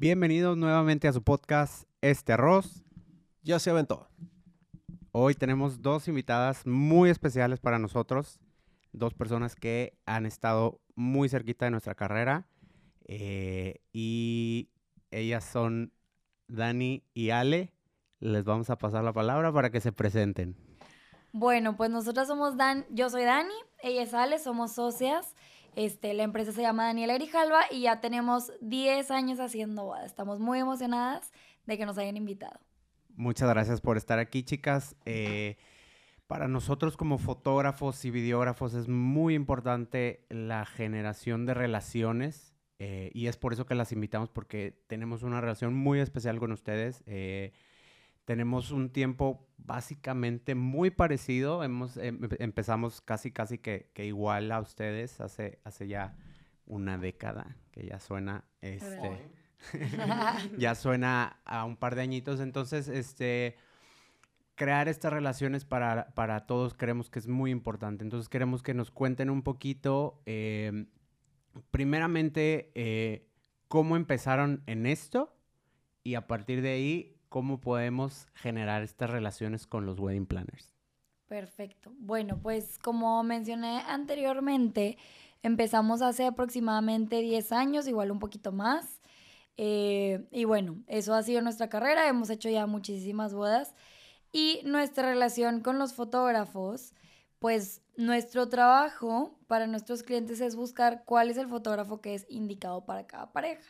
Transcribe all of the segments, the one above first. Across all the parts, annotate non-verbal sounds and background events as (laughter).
Bienvenidos nuevamente a su podcast Este Arroz. Ya se aventó. Hoy tenemos dos invitadas muy especiales para nosotros, dos personas que han estado muy cerquita de nuestra carrera eh, y ellas son Dani y Ale. Les vamos a pasar la palabra para que se presenten. Bueno, pues nosotras somos Dan, yo soy Dani, ella es Ale, somos socias. Este, la empresa se llama Daniela Grijalva y ya tenemos 10 años haciendo boda. Estamos muy emocionadas de que nos hayan invitado. Muchas gracias por estar aquí, chicas. Eh, para nosotros como fotógrafos y videógrafos es muy importante la generación de relaciones eh, y es por eso que las invitamos porque tenemos una relación muy especial con ustedes. Eh, tenemos un tiempo básicamente muy parecido. Hemos, em, empezamos casi, casi que, igual a ustedes hace, hace ya una década, que ya suena, este, (laughs) ya suena a un par de añitos. Entonces, este, crear estas relaciones para, para todos creemos que es muy importante. Entonces, queremos que nos cuenten un poquito, em, primeramente, eh, cómo empezaron en esto y a partir de ahí cómo podemos generar estas relaciones con los wedding planners. Perfecto. Bueno, pues como mencioné anteriormente, empezamos hace aproximadamente 10 años, igual un poquito más. Eh, y bueno, eso ha sido nuestra carrera, hemos hecho ya muchísimas bodas. Y nuestra relación con los fotógrafos, pues nuestro trabajo para nuestros clientes es buscar cuál es el fotógrafo que es indicado para cada pareja.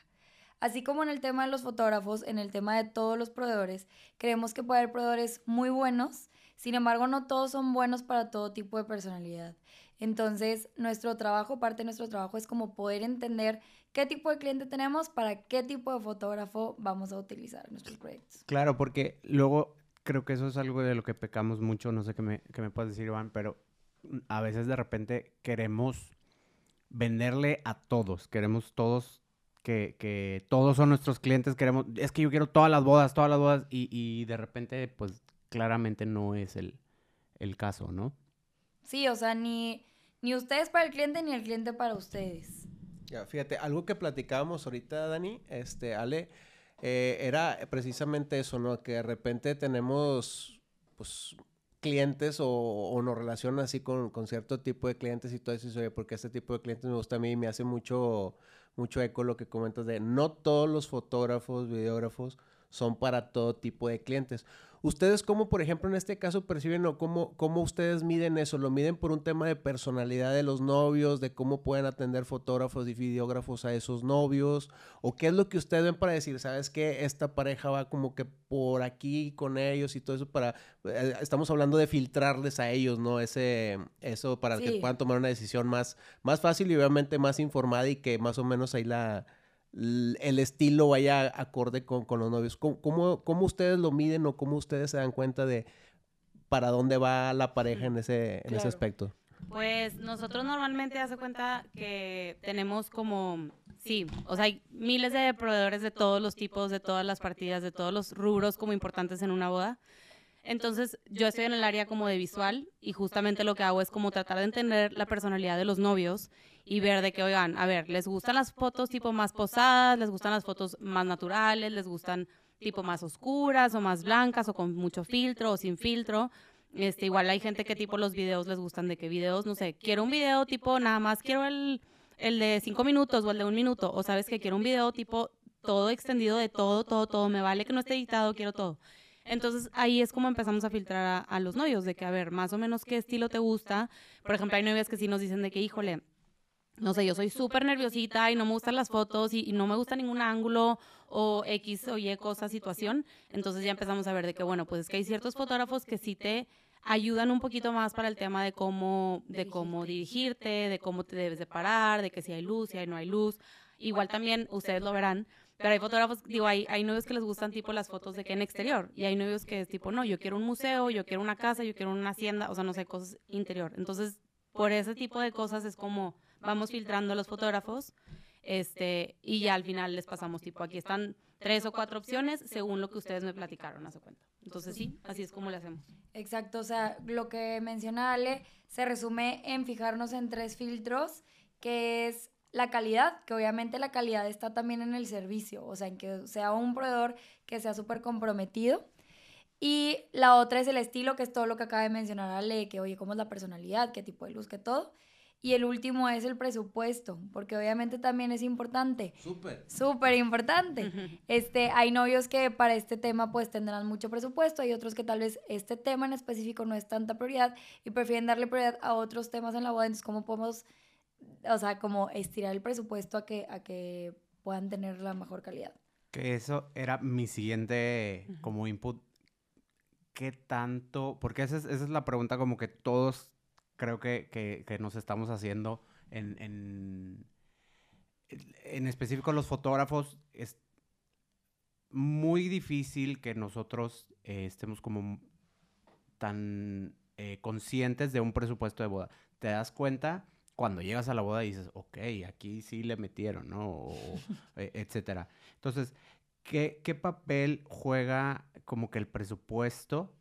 Así como en el tema de los fotógrafos, en el tema de todos los proveedores, creemos que puede haber proveedores muy buenos, sin embargo no todos son buenos para todo tipo de personalidad. Entonces, nuestro trabajo, parte de nuestro trabajo es como poder entender qué tipo de cliente tenemos para qué tipo de fotógrafo vamos a utilizar nuestros proyectos. Claro, porque luego creo que eso es algo de lo que pecamos mucho, no sé qué me, qué me puedes decir, Iván, pero a veces de repente queremos venderle a todos, queremos todos que, todos son nuestros clientes, queremos, es que yo quiero todas las bodas, todas las bodas, y, de repente, pues claramente no es el, caso, ¿no? Sí, o sea, ni, ni ustedes para el cliente, ni el cliente para ustedes. Ya, fíjate, algo que platicábamos ahorita, Dani, este, Ale, eh, era precisamente eso, ¿no? Que de repente tenemos, pues, clientes o, nos relacionan así con, cierto tipo de clientes y todo eso, oye, porque este tipo de clientes me gusta a mí y me hace mucho mucho eco lo que comentas de no todos los fotógrafos, videógrafos son para todo tipo de clientes. ¿Ustedes cómo, por ejemplo, en este caso perciben o cómo, cómo ustedes miden eso? ¿Lo miden por un tema de personalidad de los novios, de cómo pueden atender fotógrafos y videógrafos a esos novios? ¿O qué es lo que ustedes ven para decir, sabes que esta pareja va como que por aquí con ellos y todo eso para... Eh, estamos hablando de filtrarles a ellos, ¿no? Ese, eso para que puedan tomar una decisión más, más fácil y obviamente más informada y que más o menos ahí la el estilo vaya acorde con, los novios. ¿Cómo, ¿Cómo, ustedes lo miden o cómo ustedes se dan cuenta de para dónde va la pareja en ese, en ese aspecto? Pues nosotros normalmente hace cuenta que tenemos como, sí, o sea, hay miles de proveedores de todos los tipos, de todas las partidas, de todos los rubros como importantes en una boda. Entonces, yo estoy en el área como de visual y justamente lo que hago es como tratar de entender la personalidad de los novios y ver de que, oigan, a ver, les gustan las fotos tipo más posadas, les gustan las fotos más naturales, les gustan tipo más oscuras o más blancas o con mucho filtro o sin filtro. Este, igual hay gente que tipo los videos les gustan de qué videos, no sé, quiero un video tipo nada más, quiero el, el de cinco minutos o el de un minuto, o sabes que quiero un video tipo todo extendido de todo, todo, todo, me vale que no esté editado, quiero todo. Entonces ahí es como empezamos a filtrar a, los novios, de que a ver, más o menos qué estilo te gusta. Por ejemplo, hay novias que sí nos dicen de que, híjole, no sé, yo soy súper nerviosita y no me gustan las fotos y, no me gusta ningún ángulo o X o Y cosa, situación. Entonces ya empezamos a ver de que, bueno, pues es que hay ciertos fotógrafos que sí te ayudan un poquito más para el tema de cómo, de cómo dirigirte, de cómo te debes de parar, de que si hay luz, si hay no hay luz. Igual también, ustedes lo verán, pero hay fotógrafos, digo, hay, hay novios que les gustan tipo las fotos de que en exterior. Y hay novios que es tipo, no, yo quiero un museo, yo quiero una casa, yo quiero una hacienda, o sea, no sé, cosas interior. Entonces, por ese tipo de cosas es como vamos filtrando los fotógrafos. Este, y ya al final les pasamos tipo, aquí están tres o cuatro opciones según lo que ustedes me platicaron, a su cuenta. Entonces sí, así es como le hacemos. Exacto, o sea, lo que menciona Ale se resume en fijarnos en tres filtros, que es la calidad, que obviamente la calidad está también en el servicio, o sea, en que sea un proveedor que sea súper comprometido. Y la otra es el estilo, que es todo lo que acaba de mencionar Ale, que oye, cómo es la personalidad, qué tipo de luz, qué todo. Y el último es el presupuesto, porque obviamente también es importante. Súper. Súper importante. (laughs) Este, hay novios que para este tema pues tendrán mucho presupuesto, hay otros que tal vez este tema en específico no es tanta prioridad y prefieren darle prioridad a otros temas en la boda. Entonces, ¿cómo podemos, o sea, como estirar el presupuesto a que, a que puedan tener la mejor calidad? Que eso era mi siguiente como input. ¿Qué tanto? Porque esa es, esa es la pregunta como que todos creo que, que, que nos estamos haciendo en, en, en, específico los fotógrafos. Es muy difícil que nosotros eh, estemos como tan eh, conscientes de un presupuesto de boda. Te das cuenta cuando llegas a la boda dices, ok, aquí sí le metieron, ¿no? O, (laughs) e, etcétera. Entonces, ¿qué, ¿qué papel juega como que el presupuesto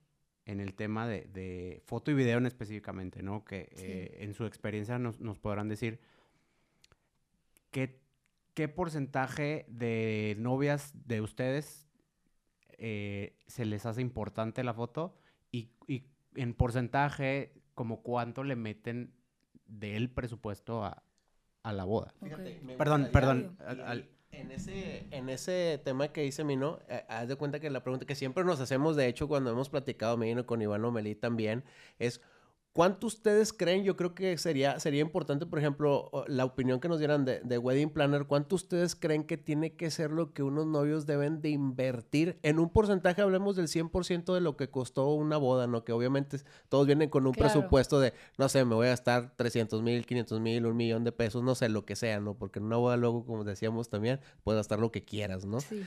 en el tema de, de, foto y video en específicamente, ¿no? Que sí. eh, en su experiencia nos, nos podrán decir qué, qué, porcentaje de novias de ustedes eh, se les hace importante la foto y, y, en porcentaje como cuánto le meten del presupuesto a, a la boda. Fíjate, me perdón, perdón. al- al- En ese, en ese tema que dice Mino, eh, haz de cuenta que la pregunta que siempre nos hacemos, de hecho, cuando hemos platicado Mino con Iván Omelí también, es ¿cuánto ustedes creen? Yo creo que sería, sería importante, por ejemplo, la opinión que nos dieran de, de Wedding Planner, ¿cuánto ustedes creen que tiene que ser lo que unos novios deben de invertir? En un porcentaje hablemos del 100% de lo que costó una boda, ¿no? Que obviamente todos vienen con un Claro. presupuesto de, no sé, me voy a gastar 300 mil, 500 mil, un millón de pesos, no sé, lo que sea, ¿no? Porque en una boda luego, como decíamos también, puedes gastar lo que quieras, ¿no? Sí.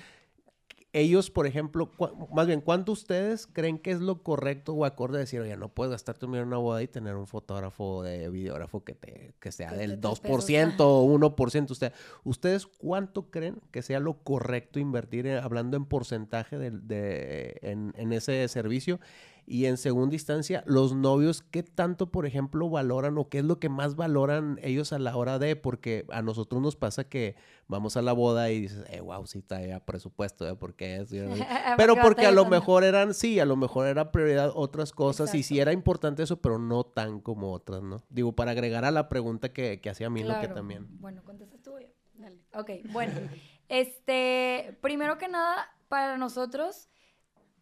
Ellos, por ejemplo, más bien, ¿cuánto ustedes creen que es lo correcto o acorde decir, oye, no puedes gastarte un millón en una boda y tener un fotógrafo de videógrafo que, te, que sea Que del te tres 2% pesos, o 1%? Usted, ¿Ustedes cuánto creen que sea lo correcto invertir, en- hablando en porcentaje de, en, en ese servicio? Y en segunda instancia, los novios, ¿qué tanto, por ejemplo, valoran o qué es lo que más valoran ellos a la hora de? Porque a nosotros nos pasa que vamos a la boda y dices, eh, wow, sí está ya presupuesto, ¿eh? (laughs) Porque es... yo no sé". Pero porque a lo mejor eran, sí, a lo mejor era prioridad otras cosas y sí era importante eso, pero no tan como otras, ¿no? Digo, para agregar a la pregunta que, que hacía Milo, que Claro. también. Bueno, contestas tú. Dale. Ok, bueno. (laughs) Este, primero que nada, para nosotros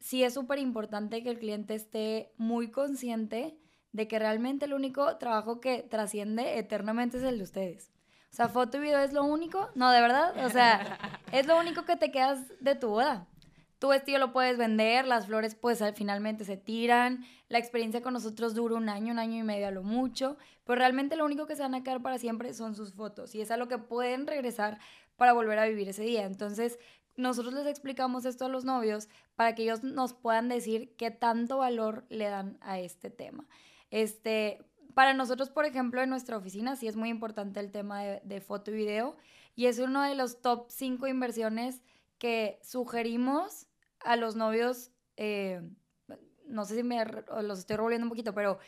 sí es súper importante que el cliente esté muy consciente de que realmente el único trabajo que trasciende eternamente es el de ustedes. O sea, foto y video es lo único, no, de verdad, o sea, (laughs) es lo único que te quedas de tu boda. Tu vestido lo puedes vender, las flores pues al- finalmente se tiran, la experiencia con nosotros dura un año, un año y medio a lo mucho, pero realmente lo único que se van a quedar para siempre son sus fotos y es a lo que pueden regresar para volver a vivir ese día. Entonces, nosotros les explicamos esto a los novios para que ellos nos puedan decir qué tanto valor le dan a este tema. Este, para nosotros, por ejemplo, en nuestra oficina sí es muy importante el tema de, foto y video y es uno de los top 5 inversiones que sugerimos a los novios. eh, no sé si me los estoy revolviendo un poquito, pero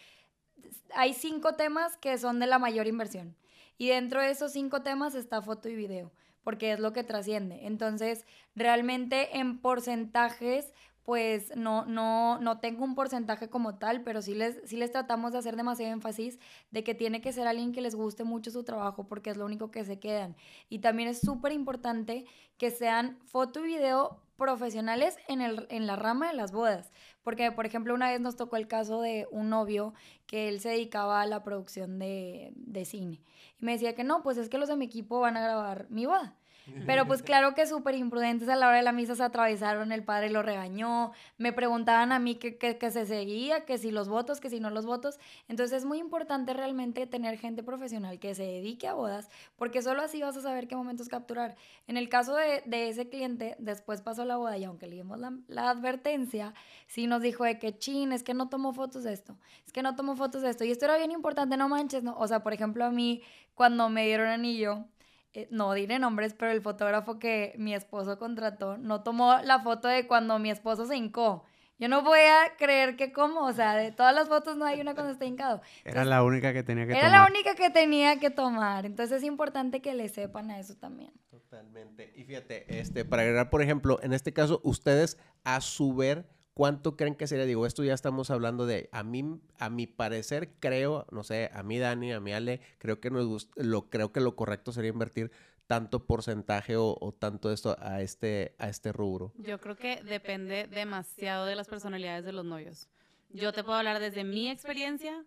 hay cinco temas que son de la mayor inversión. Y dentro de esos cinco temas está foto y video, porque es lo que trasciende. Entonces, realmente en porcentajes, pues no, no, no tengo un porcentaje como tal, pero sí les, sí les tratamos de hacer demasiado énfasis de que tiene que ser alguien que les guste mucho su trabajo, porque es lo único que se quedan. Y también es súper importante que sean foto y video profesionales en, el, en la rama de las bodas. Porque, por ejemplo, una vez nos tocó el caso de un novio que él se dedicaba a la producción de, de cine. Y me decía que no, pues es que los de mi equipo van a grabar mi boda. Pero pues claro que súper imprudentes a la hora de la misa se atravesaron, el padre lo regañó, me preguntaban a mí que, que, se seguía, que si los votos, que si no los votos. Entonces es muy importante realmente tener gente profesional que se dedique a bodas, porque solo así vas a saber qué momentos capturar. En el caso de, de ese cliente, después pasó la boda y aunque le dimos la, la advertencia, sí nos dijo de que, chin, es que no tomo fotos de esto, es que no tomo fotos de esto. Y esto era bien importante, no manches, ¿no? O sea, por ejemplo, a mí, cuando me dieron anillo, eh, no diré nombres, pero el fotógrafo que mi esposo contrató no tomó la foto de cuando mi esposo se hincó. Yo no voy a creer que como, o sea, de todas las fotos no hay una cuando está hincado. Era la única que tenía que Era tomar. la única que tenía que tomar. Entonces es importante que le sepan a eso también. Totalmente. Y fíjate, este, para agregar, por ejemplo, en este caso, ustedes a su ver, ¿cuánto creen que sería? Digo, esto ya estamos hablando de, a mí, a mi parecer, creo, no sé, a mí Dani, a mí Ale, creo que nos gust- lo, creo que lo correcto sería invertir tanto porcentaje o, o tanto esto a este, a este rubro. Yo creo que depende demasiado de las personalidades de los novios. Yo te puedo hablar desde mi experiencia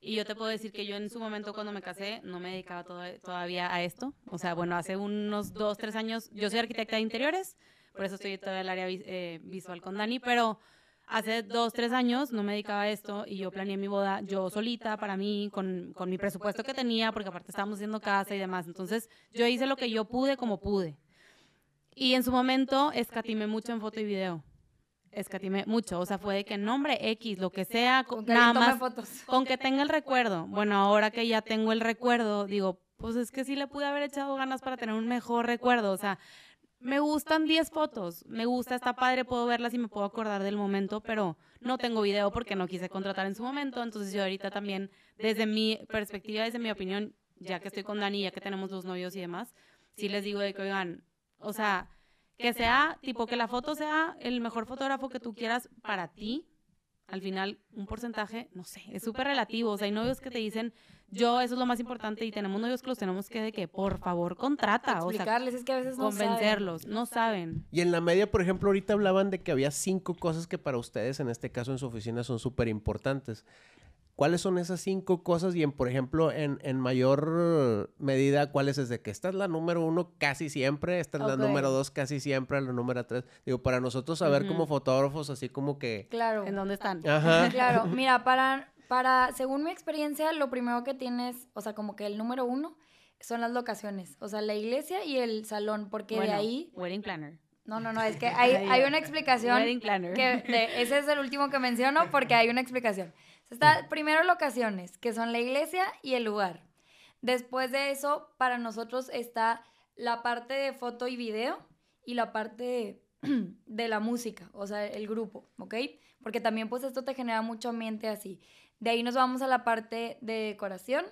y yo te puedo decir que yo en su momento cuando me casé no me dedicaba toda- todavía a esto. O sea, bueno, hace unos dos, tres años, yo soy arquitecta de interiores, por eso estoy en el área eh, visual con Dani, pero hace dos, tres años no me dedicaba a esto y yo planeé mi boda yo solita, para mí, con, con mi presupuesto que tenía, porque aparte estábamos haciendo casa y demás. Entonces, yo hice lo que yo pude como pude. Y en su momento escatimé mucho en foto y video. Escatimé mucho. O sea, fue de que nombre X, lo que sea, co- Con nada más. fotos. Con que tenga el recuerdo. Bueno, ahora que ya tengo el recuerdo, digo, pues es que sí le pude haber echado ganas para tener un mejor recuerdo. O sea, me gustan 10 fotos. Me gusta, está padre, puedo verlas y me puedo acordar del momento, pero no tengo video porque no quise contratar en su momento. Entonces yo ahorita también, desde mi perspectiva, desde mi opinión, ya que estoy con Dani, ya que tenemos dos novios y demás, sí les digo de que, oigan, o sea, que sea, tipo, que la foto sea el mejor fotógrafo que tú quieras para ti. Al final, un porcentaje, no sé, es súper relativo. O sea, hay novios que te dicen, yo, eso es lo más importante, y tenemos novios que los tenemos que de que, por favor, contrata. O sea, Explicarles, es que a veces no saben. convencerlos, no saben. Y en la media, por ejemplo, ahorita hablaban de que había cinco cosas que para ustedes, en este caso en su oficina, son súper importantes. ¿Cuáles son esas cinco cosas? Y en, por ejemplo, en, en mayor medida, ¿cuáles es de que esta es la número uno casi siempre, esta es la Ok. número dos casi siempre, la número tres? Digo, para nosotros saber Ujú. como fotógrafos, así como que... Claro. ¿En dónde están? Ajá. Claro, mira, para, para, según mi experiencia, lo primero que tienes, o sea, como que el número uno, son las locaciones. O sea, la iglesia y el salón, porque Bueno, de ahí. Wedding planner. No, no, no, es que hay, (laughs) hay una explicación. Wedding planner. Que de- ese es el último que menciono porque hay una explicación. Está primero locaciones, que son la iglesia y el lugar. Después de eso, para nosotros está la parte de foto y video y la parte de, (clears throat) de la música, o sea, el grupo, ¿ok? Porque también pues esto te genera mucho ambiente así. De ahí nos vamos a la parte de decoración.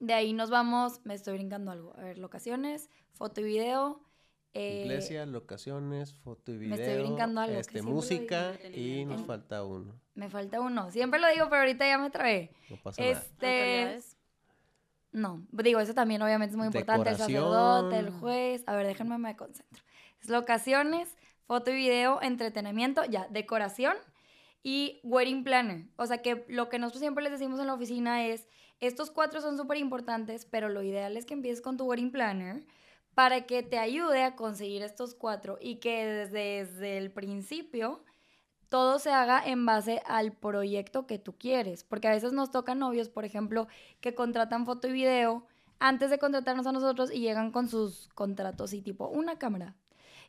De ahí nos vamos, me estoy brincando algo. A ver, locaciones, foto y video. eh, Iglesia, locaciones, foto y video. me estoy brincando algo, Este, música digo. y nos En- falta uno. Me falta uno. Siempre lo digo, pero ahorita ya me trabé. No pasa nada. Este. ¿Autoridades? No, digo, eso también obviamente es muy importante. El sacerdote, el juez. A ver, déjenme me concentro. Es locaciones, foto y video, entretenimiento, ya, decoración y wedding planner. O sea que lo que nosotros siempre les decimos en la oficina es, estos cuatro son súper importantes, pero lo ideal es que empieces con tu wedding planner para que te ayude a conseguir estos cuatro y que desde, desde el principio todo se haga en base al proyecto que tú quieres. Porque a veces nos tocan novios, por ejemplo, que contratan foto y video antes de contratarnos a nosotros y llegan con sus contratos y tipo una cámara.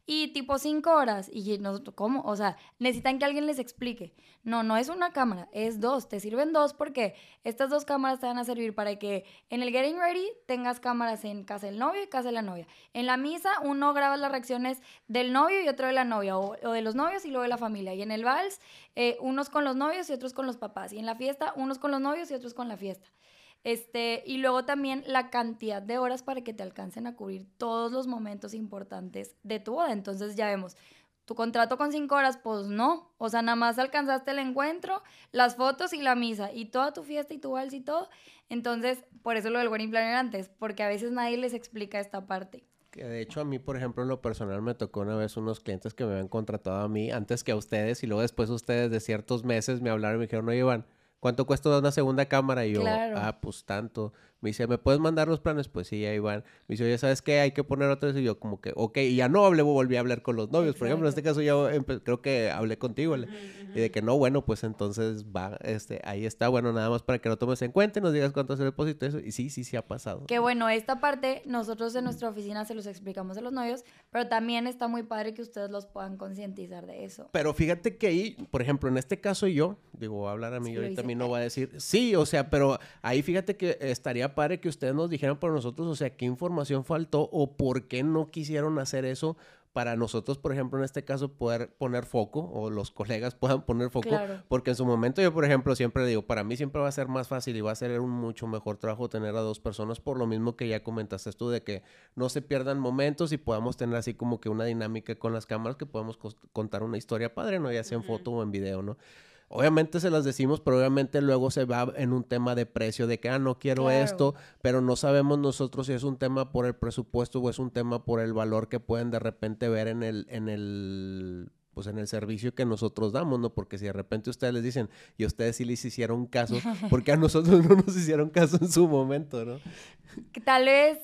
Y tipo cinco horas. Y nosotros, ¿cómo? O sea, necesitan que alguien les explique. No, no es una cámara, es dos. Te sirven dos porque estas dos cámaras te van a servir para que en el Getting Ready tengas cámaras en casa del novio y casa de la novia. En la misa, uno graba las reacciones del novio y otro de la novia, o, de los novios y luego de la familia. Y en el vals, eh, unos con los novios y otros con los papás. Y en la fiesta, unos con los novios y otros con la fiesta. Este, y luego también la cantidad de horas para que te alcancen a cubrir todos los momentos importantes de tu boda. Entonces ya vemos, tu contrato con cinco horas, pues no. O sea, nada más alcanzaste el encuentro, las fotos y la misa, y toda tu fiesta y tu vals y todo. Entonces, por eso lo del wedding planner antes, porque a veces nadie les explica esta parte. Que de hecho a mí, por ejemplo, en lo personal me tocó una vez unos clientes que me habían contratado a mí antes que a ustedes y luego después ustedes de ciertos meses me hablaron y me dijeron, oye Iván, ¿cuánto cuesta una segunda cámara? Y yo, Claro. ah, pues tanto. Me dice, ¿me puedes mandar los planes? Pues sí, ahí van. Me dice, oye, ¿sabes qué? Hay que poner otros. Y yo como que, ok, y ya no hablé, volví a hablar con los novios. Por ejemplo, en este caso yo creo que hablé contigo. Y de que no, bueno, pues entonces va, este, ahí está, bueno, nada más para que lo tomes en cuenta y nos digas cuánto es el depósito. Eso. Y sí, sí, sí ha pasado. Que bueno, esta parte nosotros en nuestra oficina se los explicamos a los novios, pero también está muy padre que ustedes los puedan concientizar de eso. Pero fíjate que ahí, por ejemplo, en este caso yo, digo, voy a hablar a mí, Sí, ahorita a hice. mí no voy a decir, sí, o sea, pero ahí fíjate que estaría padre que ustedes nos dijeran por nosotros, o sea, qué información faltó o por qué no quisieron hacer eso para nosotros, por ejemplo, en este caso, poder poner foco o los colegas (laughs) puedan poner foco, porque en su momento yo, por ejemplo, siempre digo, para mí siempre va a ser más fácil y va a ser un mucho mejor trabajo tener a dos personas, por lo mismo que ya comentaste tú, de que no se pierdan momentos y podamos tener así como que una dinámica con las cámaras que podemos contar una historia padre, ¿no? Ya sea en foto o en video, ¿no? Obviamente se las decimos, pero obviamente luego se va en un tema de precio, de que, ah, no quiero esto, pero no sabemos nosotros si es un tema por el presupuesto o es un tema por el valor que pueden de repente ver en el, en el, pues en el servicio que nosotros damos, ¿no? Porque si de repente ustedes les dicen, y ustedes sí les hicieron caso, (laughs) porque a nosotros no nos hicieron caso en su momento, ¿no? Tal vez,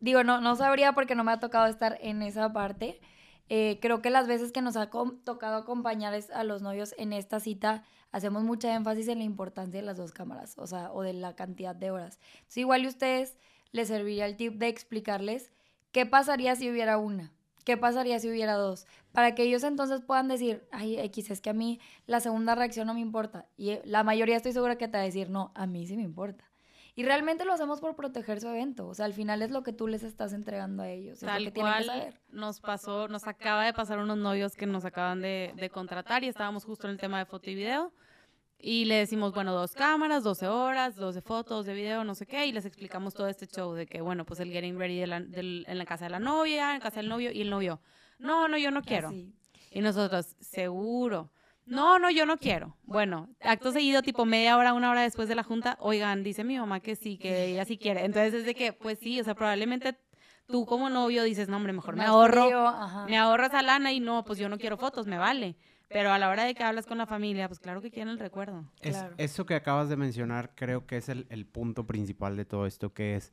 digo, no, no sabría porque no me ha tocado estar en esa parte, eh, creo que las veces que nos ha tocado acompañar a los novios en esta cita, hacemos mucha énfasis en la importancia de las dos cámaras, o sea, o de la cantidad de horas. Entonces, igual a ustedes les serviría el tip de explicarles qué pasaría si hubiera una, qué pasaría si hubiera dos, para que ellos entonces puedan decir, ay, X, es que a mí la segunda reacción no me importa. Y eh, la mayoría estoy segura que te va a decir, no, a mí sí me importa. Y realmente lo hacemos por proteger su evento. O sea, al final es lo que tú les estás entregando a ellos. Tal lo que cual que saber. nos pasó, nos acaba de pasar unos novios que nos acaban de, de, contratar y estábamos justo en el tema de foto y video. Y le decimos, bueno, dos cámaras, 12 horas, 12 fotos de video, no sé qué, y les explicamos todo este show de que, bueno, pues el getting ready de la, en la casa de la novia, en casa del novio, y el novio, no, no, yo no quiero. Y nosotros, seguro. No, no, yo no quiero. Bueno, acto seguido, tipo media hora, una hora después de la junta, oigan, dice mi mamá que sí, que ella sí quiere. Entonces es de que, pues sí, o sea, probablemente tú como novio dices, no, hombre, mejor me ahorro, me ahorro esa lana y no, pues yo no quiero fotos, me vale. Pero a la hora de que hablas con la familia, pues claro que quieren el recuerdo. Eso que acabas de mencionar creo que es el, el punto principal de todo esto, que es,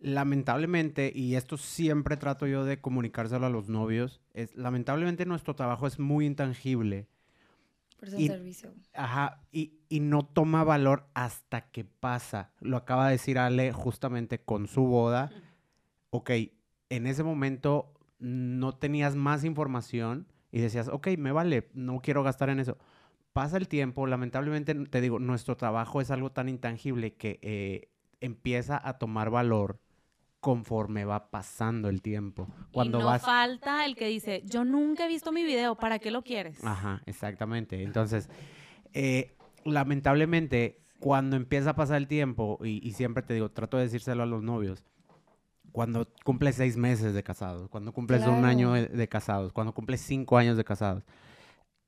lamentablemente, y esto siempre trato yo de comunicárselo a los novios, es lamentablemente nuestro trabajo es muy intangible. Por y, servicio. Ajá, y, y, no toma valor hasta que pasa. Lo acaba de decir Ale justamente con su boda. Ok, en ese momento no tenías más información y decías, ok, me vale, no quiero gastar en eso. Pasa el tiempo, lamentablemente, te digo, nuestro trabajo es algo tan intangible que eh, empieza a tomar valor conforme va pasando el tiempo. Cuando y no falta el que dice, yo nunca he visto mi video, ¿para qué lo quieres? Ajá, exactamente. Entonces, eh, lamentablemente, cuando empieza a pasar el tiempo, y, siempre te digo, trato de decírselo a los novios, cuando cumples seis meses de casados, cuando cumples un año de, casados, cuando cumples cinco años de casados,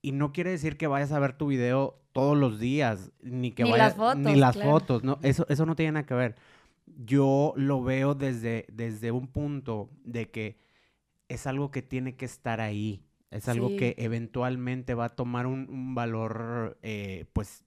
y no quiere decir que vayas a ver tu video todos los días, ni que ni vayas, las fotos, ni las fotos, no, eso, eso no tiene nada que ver yo lo veo desde, desde un punto de que es algo que tiene que estar ahí. Es algo que eventualmente va a tomar un, valor, eh, pues,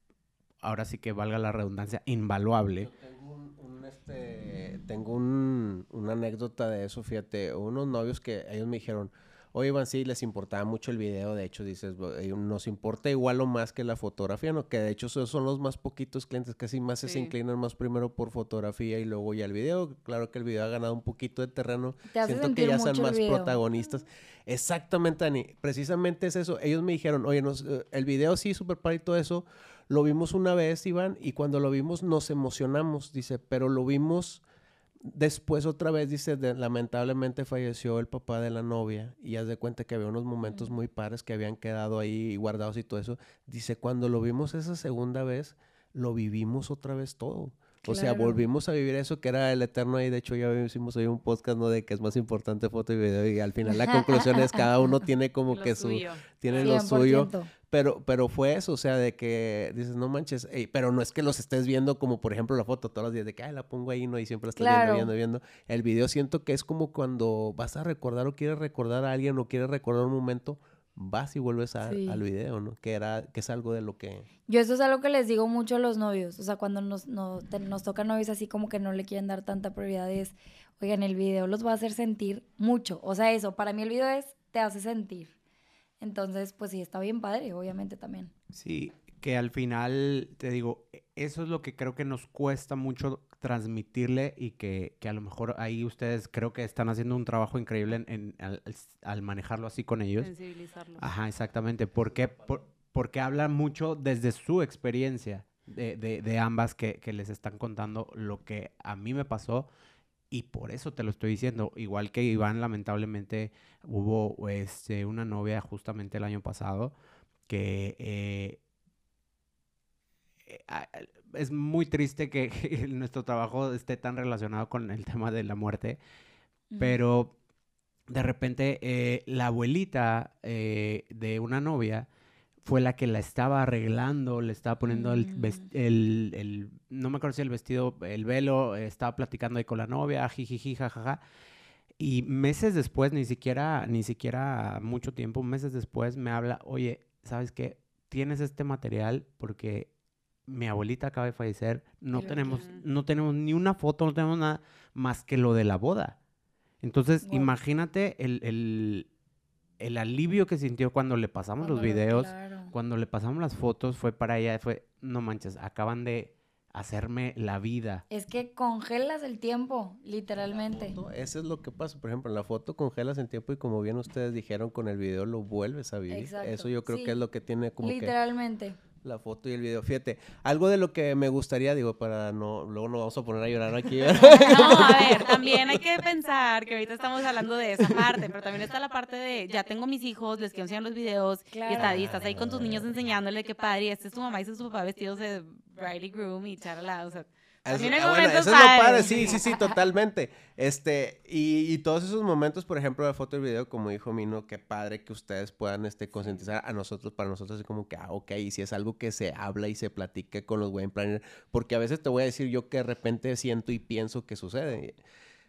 ahora sí que valga la redundancia, invaluable. tengo, un, este, tengo una anécdota de eso, fíjate, unos novios que ellos me dijeron, Oye, Iván, sí, les importaba mucho el video. De hecho, dices, eh, nos importa igual o más que la fotografía, ¿no? Que de hecho son los más poquitos clientes, casi más se inclinan más primero por fotografía y luego ya el video. Claro que el video ha ganado un poquito de terreno. Siento que ya son más protagonistas. Exactamente, Dani. Precisamente es eso. Ellos me dijeron, oye, nos, eh, el video sí, súper padre y todo eso. Lo vimos una vez, Iván, y cuando lo vimos nos emocionamos, dice, pero lo vimos Después otra vez dice, lamentablemente falleció el papá de la novia y haz de cuenta que había unos momentos muy pares que habían quedado ahí guardados y todo eso. Dice, cuando lo vimos esa segunda vez, lo vivimos otra vez todo. O sea, volvimos a vivir eso que era el eterno ahí. De hecho, ya hicimos hoy un podcast, ¿no? De que es más importante foto y video. Y al final la conclusión es cada uno (laughs) tiene como que su... Tiene lo suyo. Pero, pero fue eso, o sea, de que dices, no manches, pero no es que los estés viendo como, por ejemplo, la foto todos los días, de que, ay, la pongo ahí, ¿no? Y siempre la estás viendo, viendo, viendo. El video siento que es como cuando vas a recordar o quieres recordar a alguien o quieres recordar un momento, vas y vuelves al video, ¿no? Que, era, que es algo de lo que... Yo eso es algo que les digo mucho a los novios, o sea, cuando nos, nos, nos tocan novios así como que no le quieren dar tanta prioridad, es, oigan, el video los va a hacer sentir mucho, o sea, eso, para mí el video es, te hace sentir. Entonces, pues sí, está bien padre, obviamente también. Sí, que al final, te digo, eso es lo que creo que nos cuesta mucho transmitirle y que, que a lo mejor ahí ustedes creo que están haciendo un trabajo increíble en, al, manejarlo así con ellos. Sensibilizarlos. Ajá, exactamente. Porque, por, porque hablan mucho desde su experiencia de, de, de ambas que, que les están contando lo que a mí me pasó Y por eso te lo estoy diciendo. Igual que Iván, lamentablemente, hubo este, una novia justamente el año pasado que eh, eh, es muy triste que, (laughs) nuestro trabajo esté tan relacionado con el tema de la muerte, pero de repente eh, la abuelita de una novia fue la que la estaba arreglando, le estaba poniendo el, mm. el, el, no me acuerdo si el vestido, el velo, estaba platicando ahí con la novia, jijiji, jajaja. Y meses después, ni siquiera, ni siquiera mucho tiempo, meses después me habla, oye, ¿sabes qué? Tienes este material porque mi abuelita acaba de fallecer, no tenemos, no tenemos ni una foto, no tenemos nada más que lo de la boda. Entonces, imagínate el, el, el, alivio que sintió cuando le pasamos los videos cuando le pasamos las fotos fue para ella, fue, no manches, acaban de hacerme la vida. Es que congelas el tiempo, literalmente. eso es lo que pasa. Por ejemplo, en la foto congelas el tiempo y como bien ustedes dijeron con el video lo vuelves a vivir. Eso yo creo que es lo que tiene como literalmente la foto y el video. Fíjate, algo de lo que me gustaría, digo, para no, luego nos vamos a poner a llorar aquí. (laughs) no, a ver, también hay que pensar que ahorita estamos hablando de esa parte, pero también está la parte de, ya tengo mis hijos, les quiero enseñar los videos, y, estás ahí con tus niños enseñándole que padre, este es tu mamá y este es tu papá vestidos de bride groom y charla, o sea, eso, ah, bueno, eso es lo padre, sí, sí, sí, totalmente. Este, y, y, todos esos momentos, por ejemplo, de foto y video, como dijo Mino, qué padre que ustedes puedan este, concientizar a nosotros, para nosotros es como que, ah, ok, y si es algo que se habla y se platique con los wedding planners, porque a veces te voy a decir yo que de repente siento y pienso que sucede.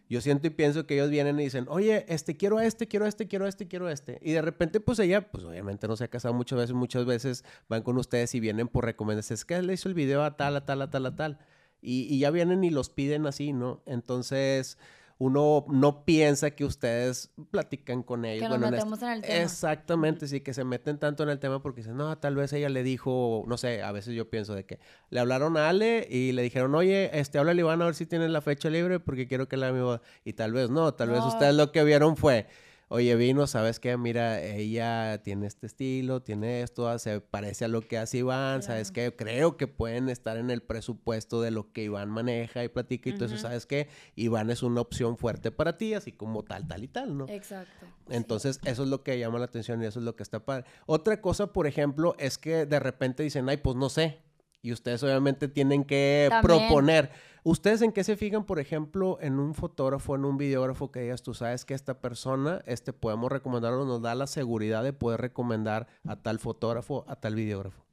Yo siento y pienso que ellos vienen y dicen, oye, este, quiero este, quiero este, quiero este, quiero este. Y de repente, pues ella, pues obviamente no se ha casado muchas veces, muchas veces van con ustedes y vienen por recomendaciones. Es que le hizo el video a tal, a tal, a tal, a tal y, ya vienen y los piden así, ¿no? Entonces uno no piensa que ustedes platican con ellos. Que nos metemos en el tema. Exactamente, sí, que se meten tanto en el tema porque dicen, no, tal vez ella le dijo, no sé, a veces yo pienso de que le hablaron a Ale y le dijeron, oye, este, habla a Iván a ver si tienen la fecha libre porque quiero que la mi Y tal vez no, tal vez ustedes lo que vieron fue, oye, vino, ¿sabes qué? Mira, ella tiene este estilo, tiene esto, se parece a lo que hace Iván, ¿sabes qué? Creo que pueden estar en el presupuesto de lo que Iván maneja y platica y todo eso, ¿sabes qué? Iván es una opción fuerte para ti, así como tal, tal y tal, ¿no? Exacto. Entonces, eso es lo que llama la atención y eso es lo que está padre. Otra cosa, por ejemplo, es que de repente dicen, ay, pues no sé. Y ustedes obviamente tienen que proponer ¿Ustedes en qué se fijan, por ejemplo, en un fotógrafo, en un videógrafo que digas, tú sabes que esta persona, este podemos recomendarlo, nos da la seguridad de poder recomendar a tal fotógrafo, a tal videógrafo?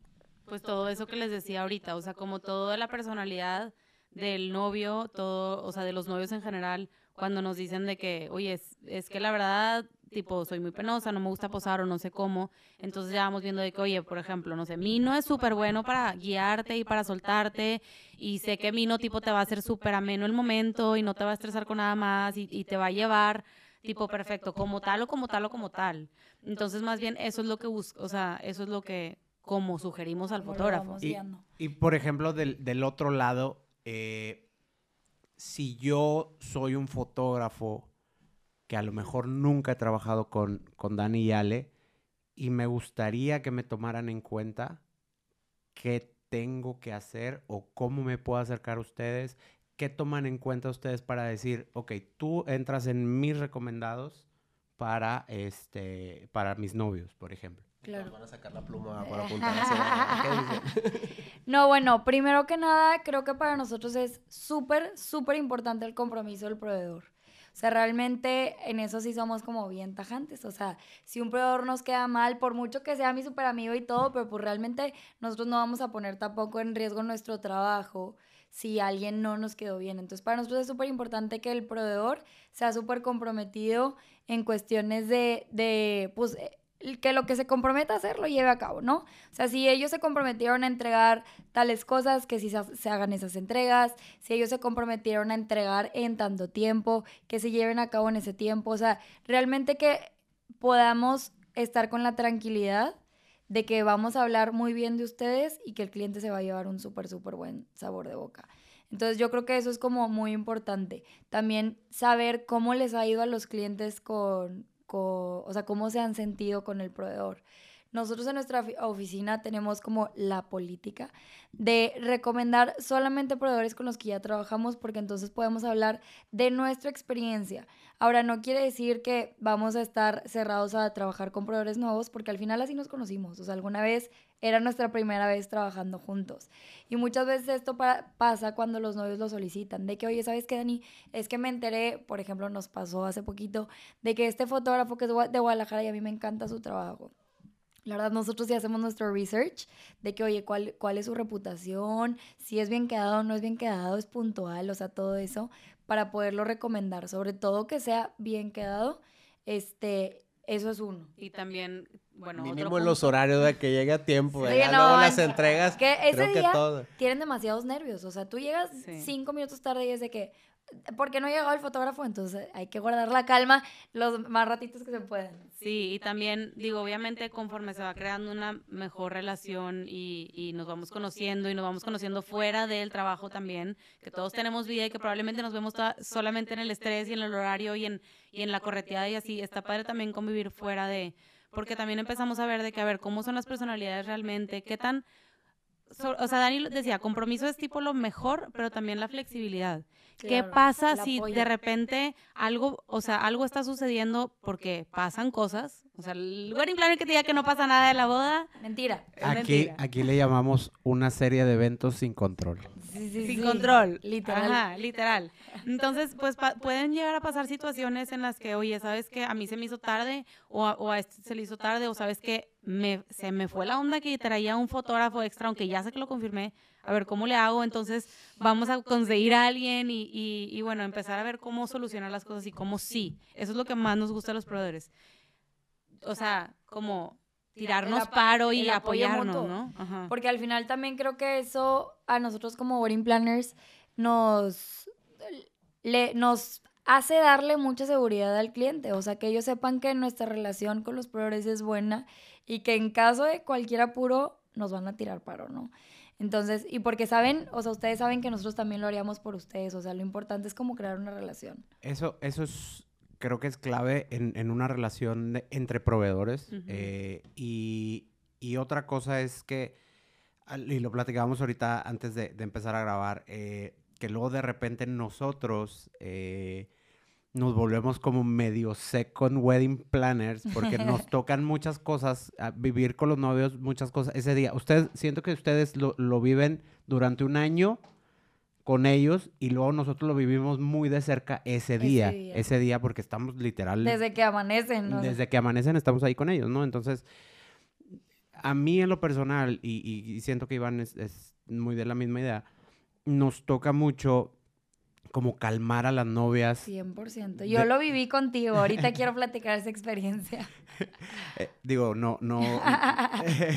Pues todo eso que les decía ahorita, o sea, como toda la personalidad del novio, todo, o sea, de los novios en general, cuando nos dicen de que, oye, es, es que la verdad tipo, soy muy penosa, no me gusta posar o no sé cómo. Entonces ya vamos viendo de que, oye, por ejemplo, no sé, Mino es súper bueno para guiarte y para soltarte y sé que Mino tipo te va a hacer súper ameno el momento y no te va a estresar con nada más y, te va a llevar tipo perfecto, como tal o como tal o como tal. Entonces más bien eso es lo que busco, o sea, eso es lo que como sugerimos al fotógrafo. Y, por ejemplo, del, del otro lado, eh, si yo soy un fotógrafo que a lo mejor nunca he trabajado con, con Dani y Ale y me gustaría que me tomaran en cuenta qué tengo que hacer o cómo me puedo acercar a ustedes, qué toman en cuenta ustedes para decir, ok, tú entras en mis recomendados para, este, para mis novios, por ejemplo. Claro. Van a sacar la pluma para apuntar. (laughs) no, bueno, primero que nada, creo que para nosotros es súper, súper importante el compromiso del proveedor. O sea, realmente en eso sí somos como bien tajantes. O sea, si un proveedor nos queda mal, por mucho que sea mi super amigo y todo, pero pues realmente nosotros no vamos a poner tampoco en riesgo nuestro trabajo si alguien no nos quedó bien. Entonces, para nosotros es súper importante que el proveedor sea súper comprometido en cuestiones de, de pues, que lo que se comprometa a hacer lo lleve a cabo, ¿no? O sea, si ellos se comprometieron a entregar tales cosas, que si se, hagan esas entregas, si ellos se comprometieron a entregar en tanto tiempo, que se lleven a cabo en ese tiempo, o sea, realmente que podamos estar con la tranquilidad de que vamos a hablar muy bien de ustedes y que el cliente se va a llevar un súper, súper buen sabor de boca. Entonces yo creo que eso es como muy importante. También saber cómo les ha ido a los clientes con, o sea, cómo se han sentido con el proveedor. Nosotros en nuestra oficina tenemos como la política de recomendar solamente proveedores con los que ya trabajamos porque entonces podemos hablar de nuestra experiencia. Ahora, no quiere decir que vamos a estar cerrados a trabajar con proveedores nuevos porque al final así nos conocimos. O sea, alguna vez era nuestra primera vez trabajando juntos. Y muchas veces esto pasa cuando los novios lo solicitan, de que, oye, ¿sabes qué, Dani? Es que me enteré, por ejemplo, nos pasó hace poquito, de que este fotógrafo que es de Guadalajara y a mí me encanta su trabajo. La verdad, nosotros sí hacemos nuestro research de que, oye, ¿cuál, cuál es su reputación, si es bien quedado o no es bien quedado, es puntual, o sea, todo eso, para poderlo recomendar, sobre todo que sea bien quedado, este, eso es uno. Y también, bueno, mínimo en los horarios de que llegue a tiempo, sí, luego las entregas, que ese día que tienen demasiados nervios, o sea, tú llegas cinco minutos tarde y es de que, porque no llegó el fotógrafo, entonces hay que guardar la calma los más ratitos que se puedan. Sí, y también digo, obviamente conforme se va creando una mejor relación y, y, nos vamos conociendo y nos vamos conociendo fuera del trabajo también, que todos tenemos vida y que probablemente nos vemos solamente en el estrés y en el horario y en, y en la correteada y así, está padre también convivir fuera de, porque también empezamos a ver de que, a ver, cómo son las personalidades realmente, qué tan o sea, Dani decía, compromiso es tipo lo mejor, pero también la flexibilidad. ¿Qué pasa si de repente algo, o sea, algo está sucediendo porque pasan cosas? O sea, el wedding planner que te diga que no pasa nada de la boda. Mentira. Aquí, aquí le llamamos una serie de eventos sin control sin control. Literal. Ajá, literal. Entonces, pues pueden llegar a pasar situaciones en las que, oye, ¿sabes que A mí se me hizo tarde o a, o a este se le hizo tarde o sabes que me, se me fue la onda que traía un fotógrafo extra, aunque ya sé que lo confirmé. A ver, ¿cómo le hago? Entonces, vamos a conseguir a alguien y, y, y bueno, empezar a ver cómo solucionar las cosas y cómo sí. Eso es lo que más nos gusta a los proveedores. O sea, como tirarnos paro y apoyarnos, ¿no? Porque al final también creo que eso a nosotros como wedding planners nos, le, nos hace darle mucha seguridad al cliente, o sea, que ellos sepan que nuestra relación con los proveedores es buena y que en caso de cualquier apuro nos van a tirar paro, ¿no? Entonces, y porque saben, o sea, ustedes saben que nosotros también lo haríamos por ustedes, o sea, lo importante es como crear una relación. Eso, eso es creo que es clave en, una relación entre proveedores. Eh, y, otra cosa es que, y lo platicábamos ahorita antes de, empezar a grabar, eh, que luego de repente nosotros eh, nos volvemos como medio second wedding planners porque nos (laughs) tocan muchas cosas, vivir con los novios, muchas cosas ese día. Ustedes, siento que ustedes lo, lo viven durante un año con ellos y luego nosotros lo vivimos muy de cerca ese día, ese día, porque estamos literal... Desde que amanecen, ¿no? Desde que amanecen estamos ahí con ellos, ¿no? Entonces, a mí en lo personal, y, siento que Iván es, es, muy de la misma idea, nos toca mucho como calmar a las novias. 100%. Yo lo viví contigo, ahorita quiero platicar esa experiencia. (laughs) Eh, digo, no, no, (laughs)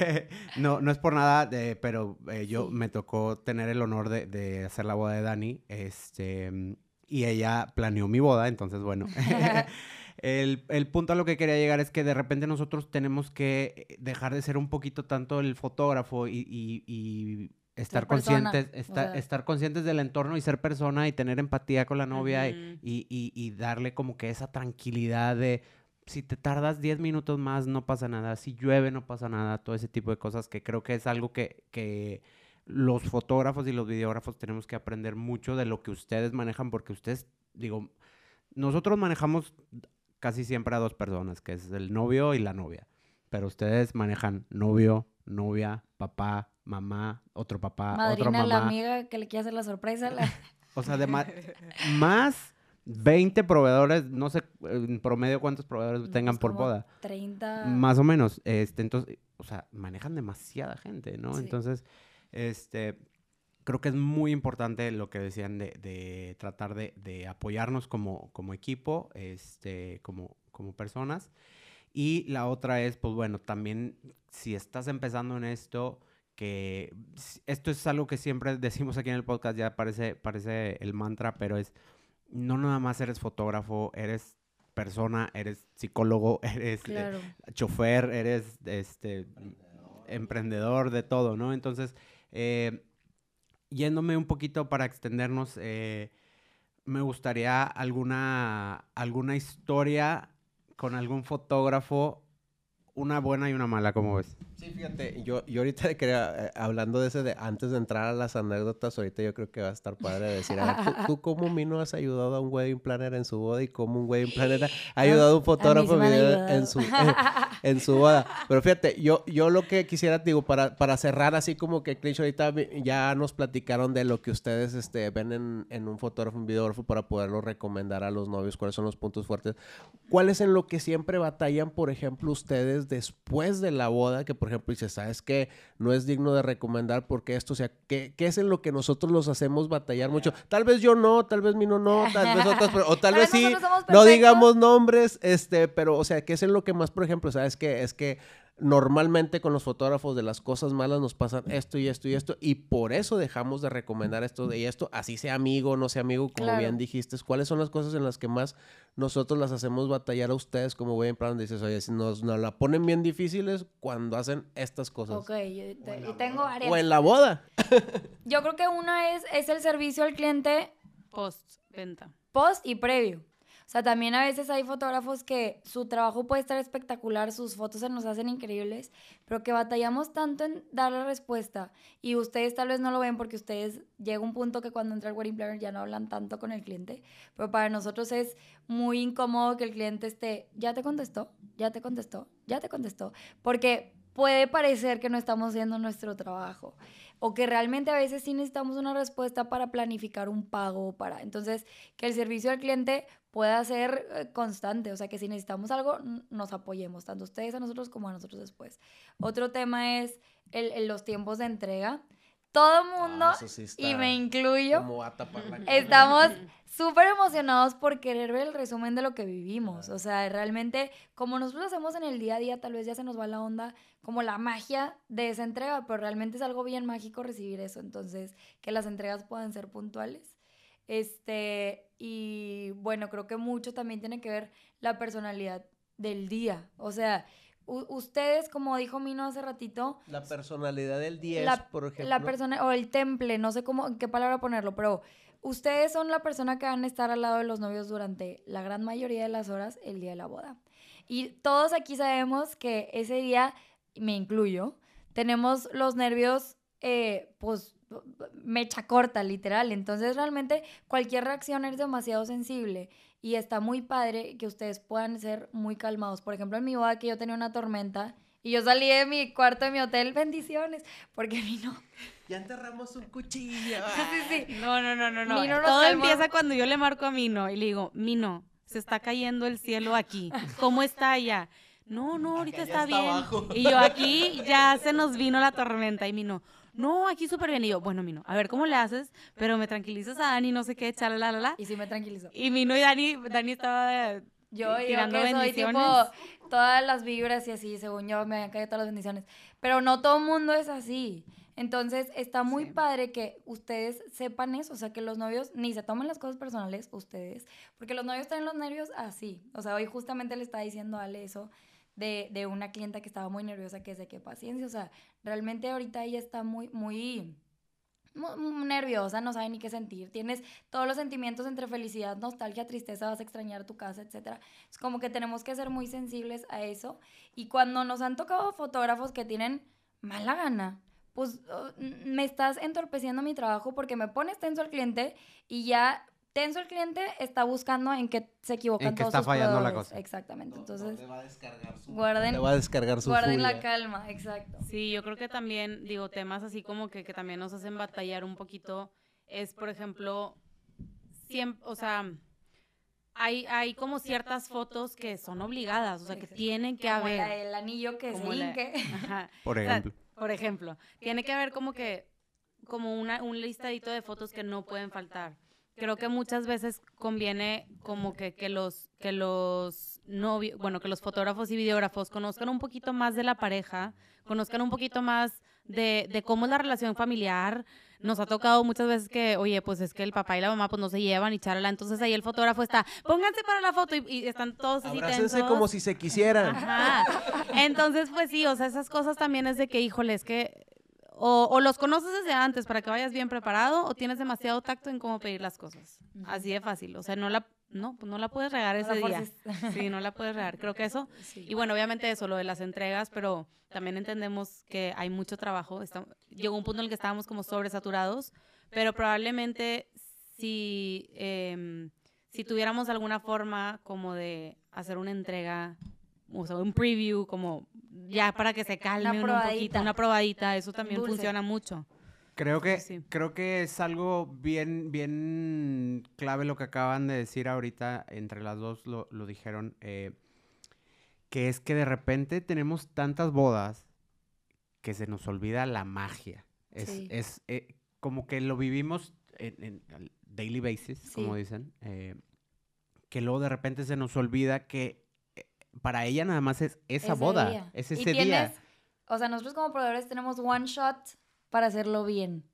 (laughs) no, no es por nada, pero eh, yo me tocó tener el honor de, hacer la boda de Dani, este, y ella planeó mi boda, entonces bueno. El, punto a lo que quería llegar es que de repente nosotros tenemos que dejar de ser un poquito tanto el fotógrafo y estar conscientes, estar conscientes del entorno y ser persona y tener empatía con la novia y, y, darle como que esa tranquilidad de si te tardas 10 minutos más no pasa nada, si llueve no pasa nada, todo ese tipo de cosas que creo que es algo que, que los fotógrafos y los videógrafos tenemos que aprender mucho de lo que ustedes manejan porque ustedes, digo, nosotros manejamos casi siempre a dos personas, que es el novio y la novia, pero ustedes manejan novio, novia, papá, mamá, otro papá, otro mamá. la amiga que le quiere hacer la sorpresa. o sea, de (laughs) más 20 proveedores, no sé en promedio cuántos proveedores pues tengan por boda. 30. Más o menos. Este, entonces, o sea, manejan demasiada gente, ¿no? Entonces, este, creo que es muy importante lo que decían de, tratar de, apoyarnos como, como equipo, este, como, como personas. Y la otra es, pues bueno, también si estás empezando en esto, que esto es algo que siempre decimos aquí en el podcast, ya parece, parece el mantra, pero es, no nada más eres fotógrafo, eres persona, eres psicólogo, (laughs) eres eh, chofer, eres este, emprendedor. de todo, ¿no? Entonces, eh, yéndome un poquito para extendernos, eh, me gustaría alguna, alguna historia con algún fotógrafo una buena y una mala, ¿cómo ves? Sí, fíjate, yo, yo ahorita quería, eh, hablando de ese, de antes de entrar a las anécdotas, ahorita yo creo que va a estar padre decir, a ver, ¿tú, tú cómo Mino has ayudado a un wedding planner en su boda y cómo un wedding planner ha (laughs) ayudado a un fotógrafo video ayudado. en su, (laughs) en su boda? Pero fíjate, yo, yo lo que quisiera, digo, para, para cerrar así como que Clint ahorita ya nos platicaron de lo que ustedes este, ven en, en un fotógrafo, un videógrafo para poderlo recomendar a los novios, cuáles son los puntos fuertes. ¿Cuál es en lo que siempre batallan, por ejemplo, ustedes después de la boda? Que, por ejemplo, dices, ¿sabes qué? No es digno de recomendar porque esto, o sea, ¿qué, qué es en lo que nosotros los hacemos batallar mucho? Tal vez yo no, tal vez Mino no, tal vez otras, pero- o tal Tal vez sí, no digamos nombres, este, pero, o sea, ¿qué es en lo que más, por ejemplo, sabes qué? Es que normalmente con los fotógrafos de las cosas malas nos pasan esto y esto y esto y por eso dejamos de recomendar esto y esto, así sea amigo, no sea amigo, como Claro. bien dijiste, ¿cuáles son las cosas en las que más nosotros las hacemos batallar a ustedes como buen plan? Dices, oye, si nos, nos la ponen bien difíciles cuando hacen estas cosas. Ok, yo te- y tengo varias. O en la boda. Yo creo que una es, es el servicio al cliente Post venta. post y previo. O sea, también a veces hay fotógrafos que su trabajo puede estar espectacular, sus fotos se nos hacen increíbles, pero que batallamos tanto en dar la respuesta y ustedes tal vez no lo ven porque ustedes llega un punto que cuando entra el wedding planner ya no hablan tanto con el cliente, pero para nosotros es muy incómodo que el cliente esté, ya te contestó, ya te contestó, ya te contestó, porque puede parecer que no estamos haciendo nuestro trabajo o que realmente a veces sí necesitamos una respuesta para planificar un pago para entonces que el servicio al cliente pueda ser eh, constante, o sea que si necesitamos algo nos apoyemos tanto ustedes a nosotros como a nosotros después. Otro tema es el, el- los tiempos de entrega. Todo mundo Ah, sí y me incluyo Como va a tapar la cara. Estamos (laughs) súper emocionados por querer ver el resumen de lo que vivimos. O sea, realmente, como nosotros lo hacemos en el día a día, tal vez ya se nos va la onda, como la magia de esa entrega, pero realmente es algo bien mágico recibir eso. Entonces, que las entregas puedan ser puntuales. Este, y bueno, creo que mucho también tiene que ver la personalidad del día. O sea, ustedes, como dijo Mino hace ratito, La personalidad del 10, la, por ejemplo. la persona, o el temple, no sé cómo, en qué palabra ponerlo, pero ustedes son la persona que van a estar al lado de los novios durante la gran mayoría de las horas el día de la boda. Y todos aquí sabemos que ese día, me incluyo, tenemos los nervios, eh, pues, mecha corta, literal. Entonces, realmente, cualquier reacción es demasiado sensible y está muy padre que ustedes puedan ser muy calmados. Por ejemplo, en mi boda, que yo tenía una tormenta y yo salí de mi cuarto de mi hotel, bendiciones, porque vino. Ya enterramos un cuchillo. (laughs) Sí, sí. No, no, no, no, no. Mino Todo calmó. empieza cuando yo le marco a Mino y le digo, Mino, se está cayendo el cielo aquí. ¿Cómo está allá? No, no, ahorita está, está bien. abajo. Y yo aquí ya se nos vino la tormenta y Mino, no, aquí súper bien. Y yo, bueno, Mino, a ver cómo le haces, pero me tranquilizas a Dani, no sé qué, chala, la, la, la. Y sí me tranquilizó. Y Mino y Dani, Dani estaba eh, Yo, yo tirando que soy tipo todas las vibras y así, según yo, me habían caído todas las bendiciones. Pero no todo el mundo es así. Entonces, está muy Sí. padre que ustedes sepan eso, o sea, que los novios ni se tomen las cosas personales, ustedes, porque los novios tienen los nervios así. O sea, hoy justamente le estaba diciendo a Ale eso de, de una clienta que estaba muy nerviosa, que es de qué paciencia, o sea, realmente ahorita ella está muy, muy, mu- mu- nerviosa, no sabe ni qué sentir. Tienes todos los sentimientos entre felicidad, nostalgia, tristeza, vas a extrañar tu casa, etc. Es como que tenemos que ser muy sensibles a eso. Y cuando nos han tocado fotógrafos que tienen mala gana, pues n- me estás entorpeciendo mi trabajo porque me pones tenso al cliente y ya tenso el cliente está buscando en que se equivocan En qué todos está sus fallando la cosa. Exactamente. Entonces, le va a descargar su, guarden, le va a descargar su guarden la calma, exacto. Sí, yo creo que también, digo, temas así como que, que también nos hacen batallar un poquito es, por ejemplo, siempre, o sea, hay, hay como ciertas fotos que son obligadas, o sea, que tienen que Como la haber. del anillo que como se. (laughs) (laughs) Por O sea, ejemplo. por ejemplo, tiene que haber como que, como una, un listadito de fotos que no pueden faltar. Creo que muchas veces conviene como que, que los, que los novios, bueno, que los fotógrafos y videógrafos conozcan un poquito más de la pareja, conozcan un poquito más de, de cómo es la relación familiar. Nos ha tocado muchas veces que, oye, pues es que el papá y la mamá pues no se llevan y charla, entonces ahí el fotógrafo está, pónganse para la foto y, y están todos así tensos. como si se quisieran. Ajá. Entonces, pues sí, o sea, esas cosas también es de que, híjole, es que, o, o los conoces desde antes para que vayas bien preparado o tienes demasiado tacto en cómo pedir las cosas. Así de fácil. O sea, no la, no, pues no la puedes regar ese día. (laughs) Sí, no la puedes regar. Creo que eso. (laughs) Y bueno, obviamente eso, lo de las entregas, pero también entendemos que hay mucho trabajo. Está- llegó un punto en el que estábamos como sobresaturados, pero probablemente si, em, si tuviéramos alguna forma como de hacer una entrega, o sea, un preview, como ya para que se calmen un poquito, una probadita, eso también Dulce. funciona mucho. Creo que, Sí, creo que es algo bien, bien clave lo que acaban de decir ahorita, entre las dos lo, lo dijeron, eh, que es que de repente tenemos tantas bodas que se nos olvida la magia. Es, Sí. es eh, como que lo vivimos en, en daily basis, como dicen, eh, que luego de repente se nos olvida que para ella nada más es esa Ese boda, día. es Y ese día. O sea, nosotros como proveedores tenemos one shot para hacerlo bien.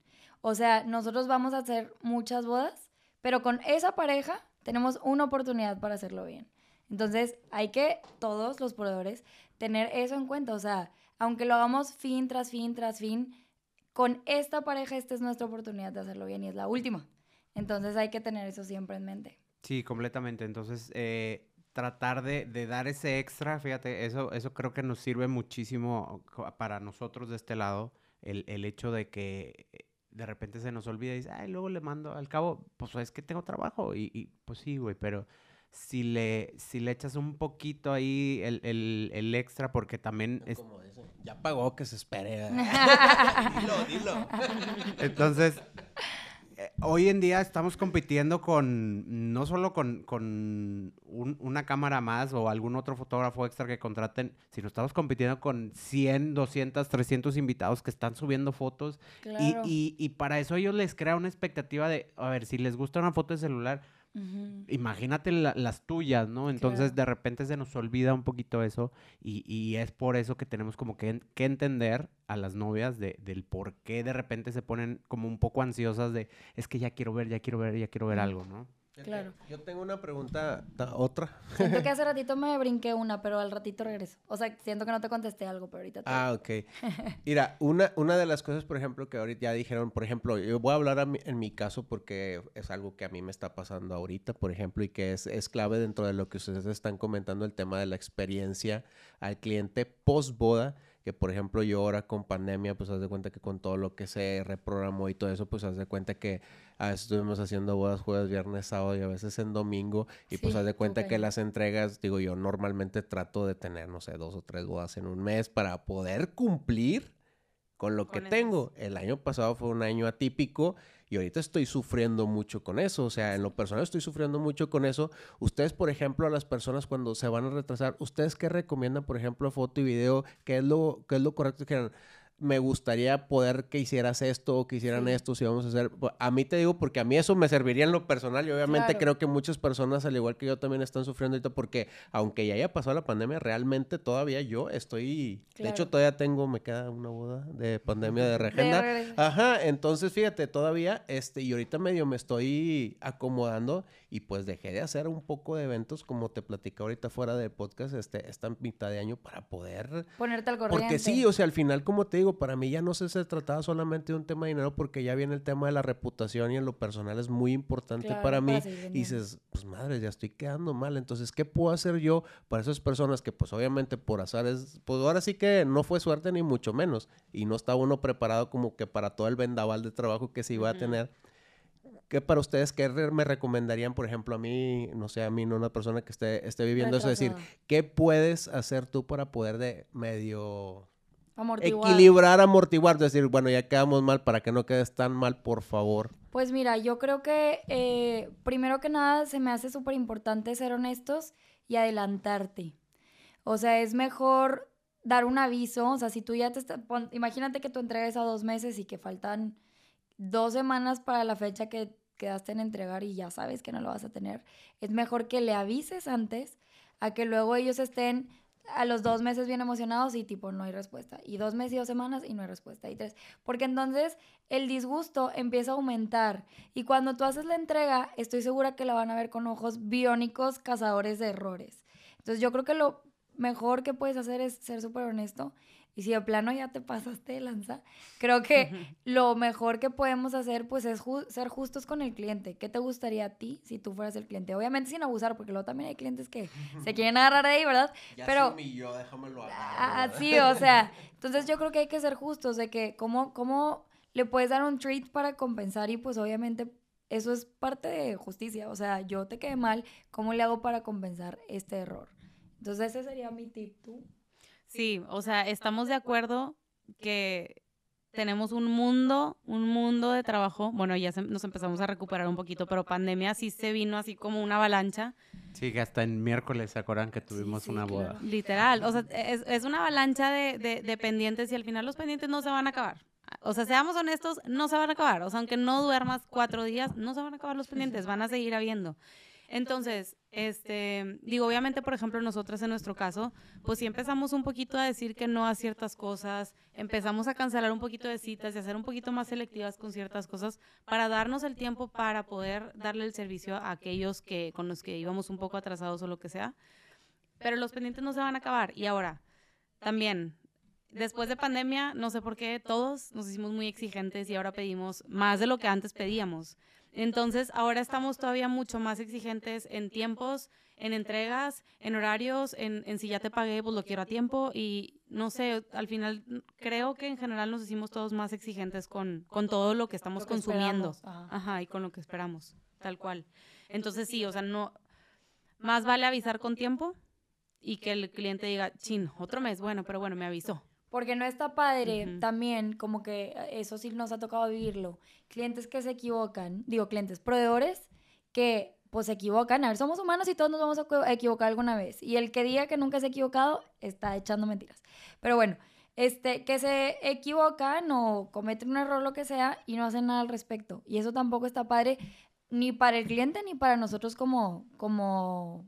O sea, nosotros vamos a hacer muchas bodas, pero con esa pareja tenemos una oportunidad para hacerlo bien. Entonces, hay que todos los proveedores tener eso en cuenta. O sea, aunque lo hagamos fin tras fin tras fin, con esta pareja esta es nuestra oportunidad de hacerlo bien y es la última. Entonces, hay que tener eso siempre en mente. Sí, completamente. Entonces, eh, tratar de, de dar ese extra, fíjate, eso, eso creo que nos sirve muchísimo para nosotros de este lado, el, el hecho de que eh, de repente se nos olvida y dice, ay, luego le mando, al cabo, pues es que tengo trabajo. Y, y, pues sí, güey, pero si le, si le echas un poquito ahí el, el- el extra, porque también... es- Como dicen, ya pagó, que se espere. (laughs) dilo, dilo. Entonces, hoy en día estamos compitiendo con, no solo con, con un- una cámara más o algún otro fotógrafo extra que contraten, sino estamos compitiendo con 100, 200, 300 invitados que están subiendo fotos. Y, Claro. y- y para eso ellos les crea una expectativa de, a ver, si les gusta una foto de celular, Imagínate la- las tuyas, ¿no? Entonces Claro. de repente se nos olvida un poquito eso y, y es por eso que tenemos como que, en- que entender a las novias de, del por qué de repente se ponen como un poco ansiosas de, es que ya quiero ver, ya quiero ver, ya quiero ver algo, ¿no? Claro. Yo tengo una pregunta, ta- otra. Siento que hace (laughs) ratito me brinqué una, pero al ratito regreso. O sea, siento que no te contesté algo, pero ahorita te... Ah, ok. (laughs) Mira, una, una de las cosas, por ejemplo, que ahorita ya dijeron, por ejemplo, yo voy a hablar a mi- en mi caso porque es algo que a mí me está pasando ahorita, por ejemplo, y que es, es clave dentro de lo que ustedes están comentando, el tema de la experiencia al cliente post boda, que por ejemplo yo ahora con pandemia, pues haz de cuenta que con todo lo que se reprogramó y todo eso, pues haz de cuenta que a veces estuvimos haciendo bodas jueves, viernes, sábado y a veces en domingo, y pues haz de cuenta que las entregas, digo yo, normalmente trato de tener, no sé, dos o tres bodas en un mes para poder cumplir con lo que Con esas. tengo. El año pasado fue un año atípico y ahorita estoy sufriendo mucho con eso. O sea, en lo personal estoy sufriendo mucho con eso. Ustedes, por ejemplo, a las personas cuando se van a retrasar, ¿ustedes qué recomiendan, por ejemplo, foto y video? ¿Qué es lo, qué es lo correcto que? Me gustaría poder que hicieras esto o que hicieran Sí. esto, si vamos a hacer... Pues, A mí te digo, porque a mí eso me serviría en lo personal y obviamente Claro. creo que muchas personas, al igual que yo, también están sufriendo ahorita porque aunque ya haya pasado la pandemia, realmente todavía yo estoy... De hecho, todavía tengo, me queda una boda de pandemia de regreso. Ajá, entonces fíjate, todavía, este, y ahorita medio me estoy acomodando y pues dejé de hacer un poco de eventos, como te platicé ahorita fuera del podcast, este, esta mitad de año para poder... Ponerte al corriente. Porque sí, o sea, al final, como te digo, para mí ya no se, se trataba solamente de un tema de dinero, porque ya viene el tema de la reputación y en lo personal es muy importante Claro, para mí. y dices, pues madre, ya estoy quedando mal. Entonces, ¿qué puedo hacer yo para esas personas que, pues obviamente por azar es, pues ahora sí que no fue suerte ni mucho menos. Y no estaba uno preparado como que para todo el vendaval de trabajo que se iba a tener. ¿Qué para ustedes, qué me recomendarían, por ejemplo, a mí, no sé, a mí, no una persona que esté, esté viviendo eso, decir, Retrasada. ¿qué puedes hacer tú para poder de medio Amortiguar. equilibrar, amortiguar? Decir, bueno, ya quedamos mal, para que no quedes tan mal, por favor. Pues mira, yo creo que eh, primero que nada se me hace súper importante ser honestos y adelantarte. O sea, es mejor dar un aviso. O sea, si tú ya te estás... Imagínate que tú entregues a dos meses y que faltan dos semanas para la fecha que quedaste en entregar y ya sabes que no lo vas a tener. Es mejor que le avises antes a que luego ellos estén a los dos meses bien emocionados y tipo no hay respuesta. Y dos meses y dos semanas y no hay respuesta. Y tres. Porque entonces el disgusto empieza a aumentar. Y cuando tú haces la entrega, estoy segura que la van a ver con ojos biónicos, cazadores de errores. Entonces yo creo que lo mejor que puedes hacer es ser súper honesto. Y si de plano ya te pasaste de lanza, creo que lo mejor que podemos hacer pues es ser justos con el cliente. ¿Qué te gustaría a ti si tú fueras el cliente? Obviamente sin abusar, porque luego también hay clientes que se quieren agarrar ahí, ¿verdad? Ya Pero se humilló, déjamelo Ah, agarrar. sí, o sea, (laughs) entonces yo creo que hay que ser justos de que cómo, cómo le puedes dar un treat para compensar y pues obviamente eso es parte de justicia, o sea, yo te quedé mal, ¿cómo le hago para compensar este error? Entonces ese sería mi tip, ¿tú? Sí, o sea, estamos de acuerdo que tenemos un mundo, un mundo de trabajo. Bueno, ya se- nos empezamos a recuperar un poquito, pero pandemia sí se vino así como una avalancha. Sí, que hasta en miércoles se acuerdan que tuvimos sí, una boda. claro. Literal, o sea, es, es una avalancha de, de- de pendientes y al final los pendientes no se van a acabar. O sea, seamos honestos, no se van a acabar. O sea, aunque no duermas cuatro días, no se van a acabar los pendientes, van a seguir habiendo. Entonces, este, digo, obviamente, por ejemplo, nosotras en nuestro caso, pues sí empezamos un poquito a decir que no a ciertas cosas, empezamos a cancelar un poquito de citas y a ser un poquito más selectivas con ciertas cosas para darnos el tiempo para poder darle el servicio a aquellos que con los que íbamos un poco atrasados o lo que sea. Pero los pendientes no se van a acabar. Y ahora, también, después de pandemia, no sé por qué, todos nos hicimos muy exigentes y ahora pedimos más de lo que antes pedíamos. Entonces, ahora estamos todavía mucho más exigentes en tiempos, en entregas, en horarios, en, en si ya te pagué, pues lo quiero a tiempo. Y no sé, al final creo que en general nos hicimos todos más exigentes con, con todo lo que estamos Lo que consumiendo. ajá. Ajá, y con lo que esperamos, tal cual. Entonces, sí, o sea, no. Más vale avisar con tiempo y que el cliente diga, chin, otro mes, bueno, pero bueno, me avisó. Porque no está padre también, como que eso sí nos ha tocado vivirlo. Clientes que se equivocan, digo clientes, proveedores que pues se equivocan. A ver, somos humanos y todos nos vamos a equivocar alguna vez. Y el que diga que nunca se ha equivocado está echando mentiras. Pero bueno, este, que se equivocan o cometen un error, lo que sea, y no hacen nada al respecto. Y eso tampoco está padre ni para el cliente ni para nosotros como, como,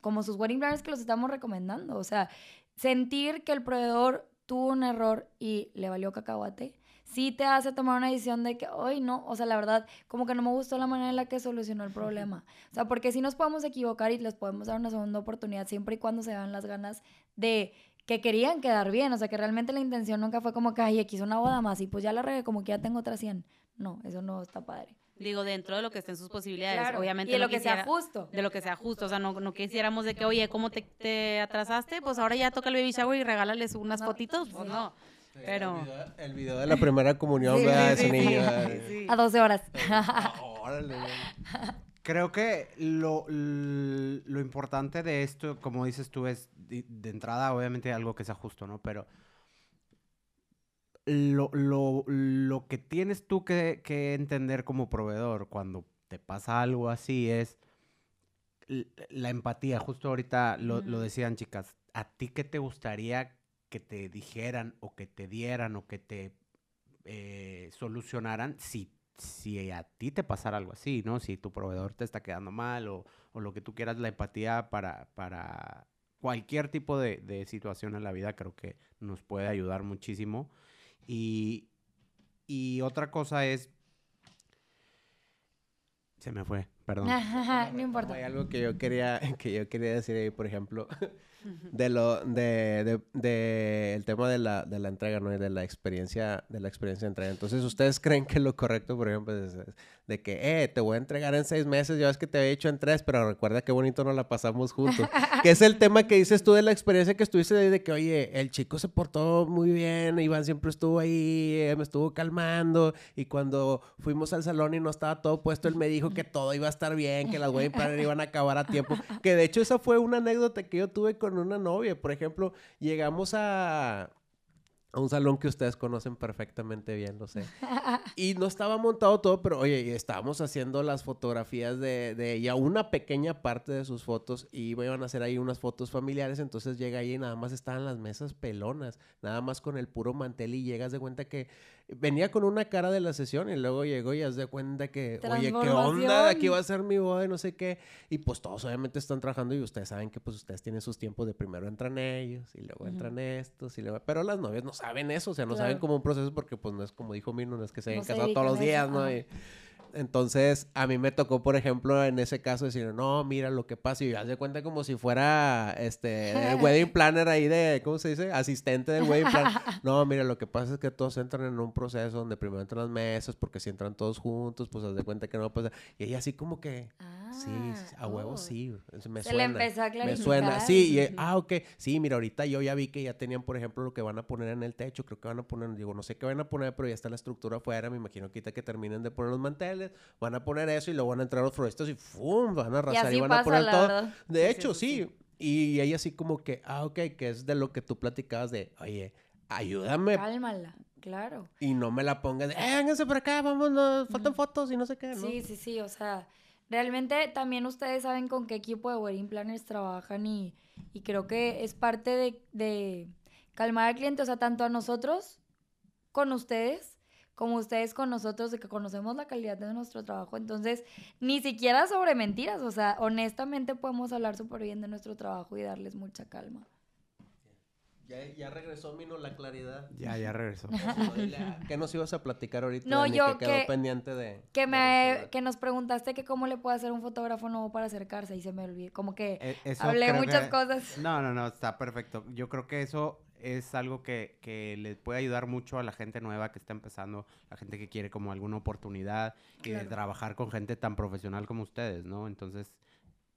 como sus wedding planners que los estamos recomendando. O sea, sentir que el proveedor tuvo un error y le valió cacahuate, sí te hace tomar una decisión de que, hoy no, o sea, la verdad, como que no me gustó la manera en la que solucionó el problema. O sea, porque sí nos podemos equivocar y les podemos dar una segunda oportunidad siempre y cuando se vean las ganas de que querían quedar bien, o sea, que realmente la intención nunca fue como que, ay, aquí una boda más y pues ya la regué, como que ya tengo otras 100. No, eso no está padre. Digo, dentro de lo que estén sus posibilidades, Claro, obviamente. y de lo que sea justo. De lo que sea justo, o sea, no, no quisiéramos de que, oye, ¿cómo te, te atrasaste? Pues ahora ya toca el baby shower y regálales unas No, fotitos, pues sí. no. Pero... El video, el video de la primera comunión, Sí, niño, sí, ¿verdad? sí. A 12 horas. (laughs) Órale. Creo que lo, lo importante de esto, como dices tú, es de, de entrada, obviamente, algo que sea justo, ¿no? Pero lo, lo- lo que tienes tú que, que entender como proveedor cuando te pasa algo así es la empatía. Justo ahorita lo, decían, chicas. ¿A ti qué te gustaría que te dijeran o que te dieran o que te eh, solucionaran si, si a ti te pasara algo así, ¿no? Si tu proveedor te está quedando mal o, o lo que tú quieras, la empatía para, para cualquier tipo de, de situación en la vida creo que nos puede ayudar muchísimo. Y, y otra cosa es... Se me fue, perdón. (laughs) no importa. Hay algo que yo quería, que yo quería decir ahí, por ejemplo, (laughs) de lo, de, de, de el tema de la, de la entrega, ¿no? Y de la experiencia, de la experiencia de entrega. Entonces, ¿ustedes (laughs) creen que lo correcto, por ejemplo, es, es de que, eh, te voy a entregar en seis meses, ya ves que te había hecho en tres, pero recuerda qué bonito nos la pasamos juntos? (laughs) que es el tema que dices tú de la experiencia que estuviste de, de que, oye, el chico se portó muy bien, Iván siempre estuvo ahí, eh, me estuvo calmando, y cuando fuimos al salón y no estaba todo puesto, él me dijo que todo iba a estar bien, que las wedding planner iban a acabar a tiempo. (laughs) Que de hecho esa fue una anécdota que yo tuve con una novia. Por ejemplo, llegamos a, a un salón que ustedes conocen perfectamente bien, lo sé. (laughs) Y no estaba montado todo, pero oye, estábamos haciendo las fotografías de, de ella, una pequeña parte de sus fotos, y iban a hacer ahí unas fotos familiares, entonces llega ahí y nada más estaban las mesas pelonas, nada más con el puro mantel y llegas de cuenta que venía con una cara de la sesión y luego llegó y haz de cuenta que, oye, ¿qué onda? Aquí va a ser mi boda y no sé qué. Y pues todos obviamente están trabajando y ustedes saben que pues ustedes tienen sus tiempos de primero entran ellos y luego entran estos y luego... Pero las novias no saben eso, o sea, no saben como un proceso porque pues no es como dijo Mino, no es que se hayan No casado todos los días, ¿no? Y- Entonces, a mí me tocó, por ejemplo, en ese caso decir, no, mira lo que pasa. Y yo haz de cuenta como si fuera este el (laughs) wedding planner ahí de, ¿cómo se dice? Asistente del wedding planner. (laughs) No, mira, lo que pasa es que todos entran en un proceso donde primero entran las mesas, porque si entran todos juntos, pues haz de cuenta que no pasa. Y ella así como que, sí, a huevo oh. sí. Me Se suena. le empezó a Me suena, sí, y, ah, ok, sí, mira, ahorita yo ya vi que ya tenían, por ejemplo, lo que van a poner en el techo, creo que van a poner, digo, no sé qué van a poner, pero ya está la estructura afuera, me imagino que ahorita que terminen de poner los manteles, van a poner eso y luego van a entrar los floristas y ¡fum! van a Y arrasar y, así van a pasa, poner la todo. verdad. De Sí, hecho, sí, sí, y ella así como que, ah, ok, que es de lo que tú platicabas de, oye, ayúdame Cálmala, claro. y no me la pongas de, eh, vénganse por acá, vámonos, faltan fotos y no sé qué, ¿no? Sí, sí, sí, o sea, realmente también ustedes saben con qué equipo de wedding planners trabajan y, y creo que es parte de, de calmar al cliente, o sea, tanto a nosotros con ustedes como ustedes con nosotros, de que conocemos la calidad de nuestro trabajo. Entonces, ni siquiera sobre mentiras, o sea, honestamente podemos hablar súper bien de nuestro trabajo y darles mucha calma. Ya, ya regresó Mino la claridad. Ya, ya regresó. (laughs) ¿Qué nos ibas a platicar ahorita? No, Dani, yo que quedó que- pendiente de. Que, de me, que nos preguntaste que cómo le puede hacer un fotógrafo nuevo para acercarse y se me olvidó, como que E- hablé muchas que- cosas. No, no, no, está perfecto. Yo creo que eso es algo que, que le puede ayudar mucho a la gente nueva que está empezando, la gente que quiere como alguna oportunidad y de trabajar con gente tan profesional como ustedes, ¿no? Entonces,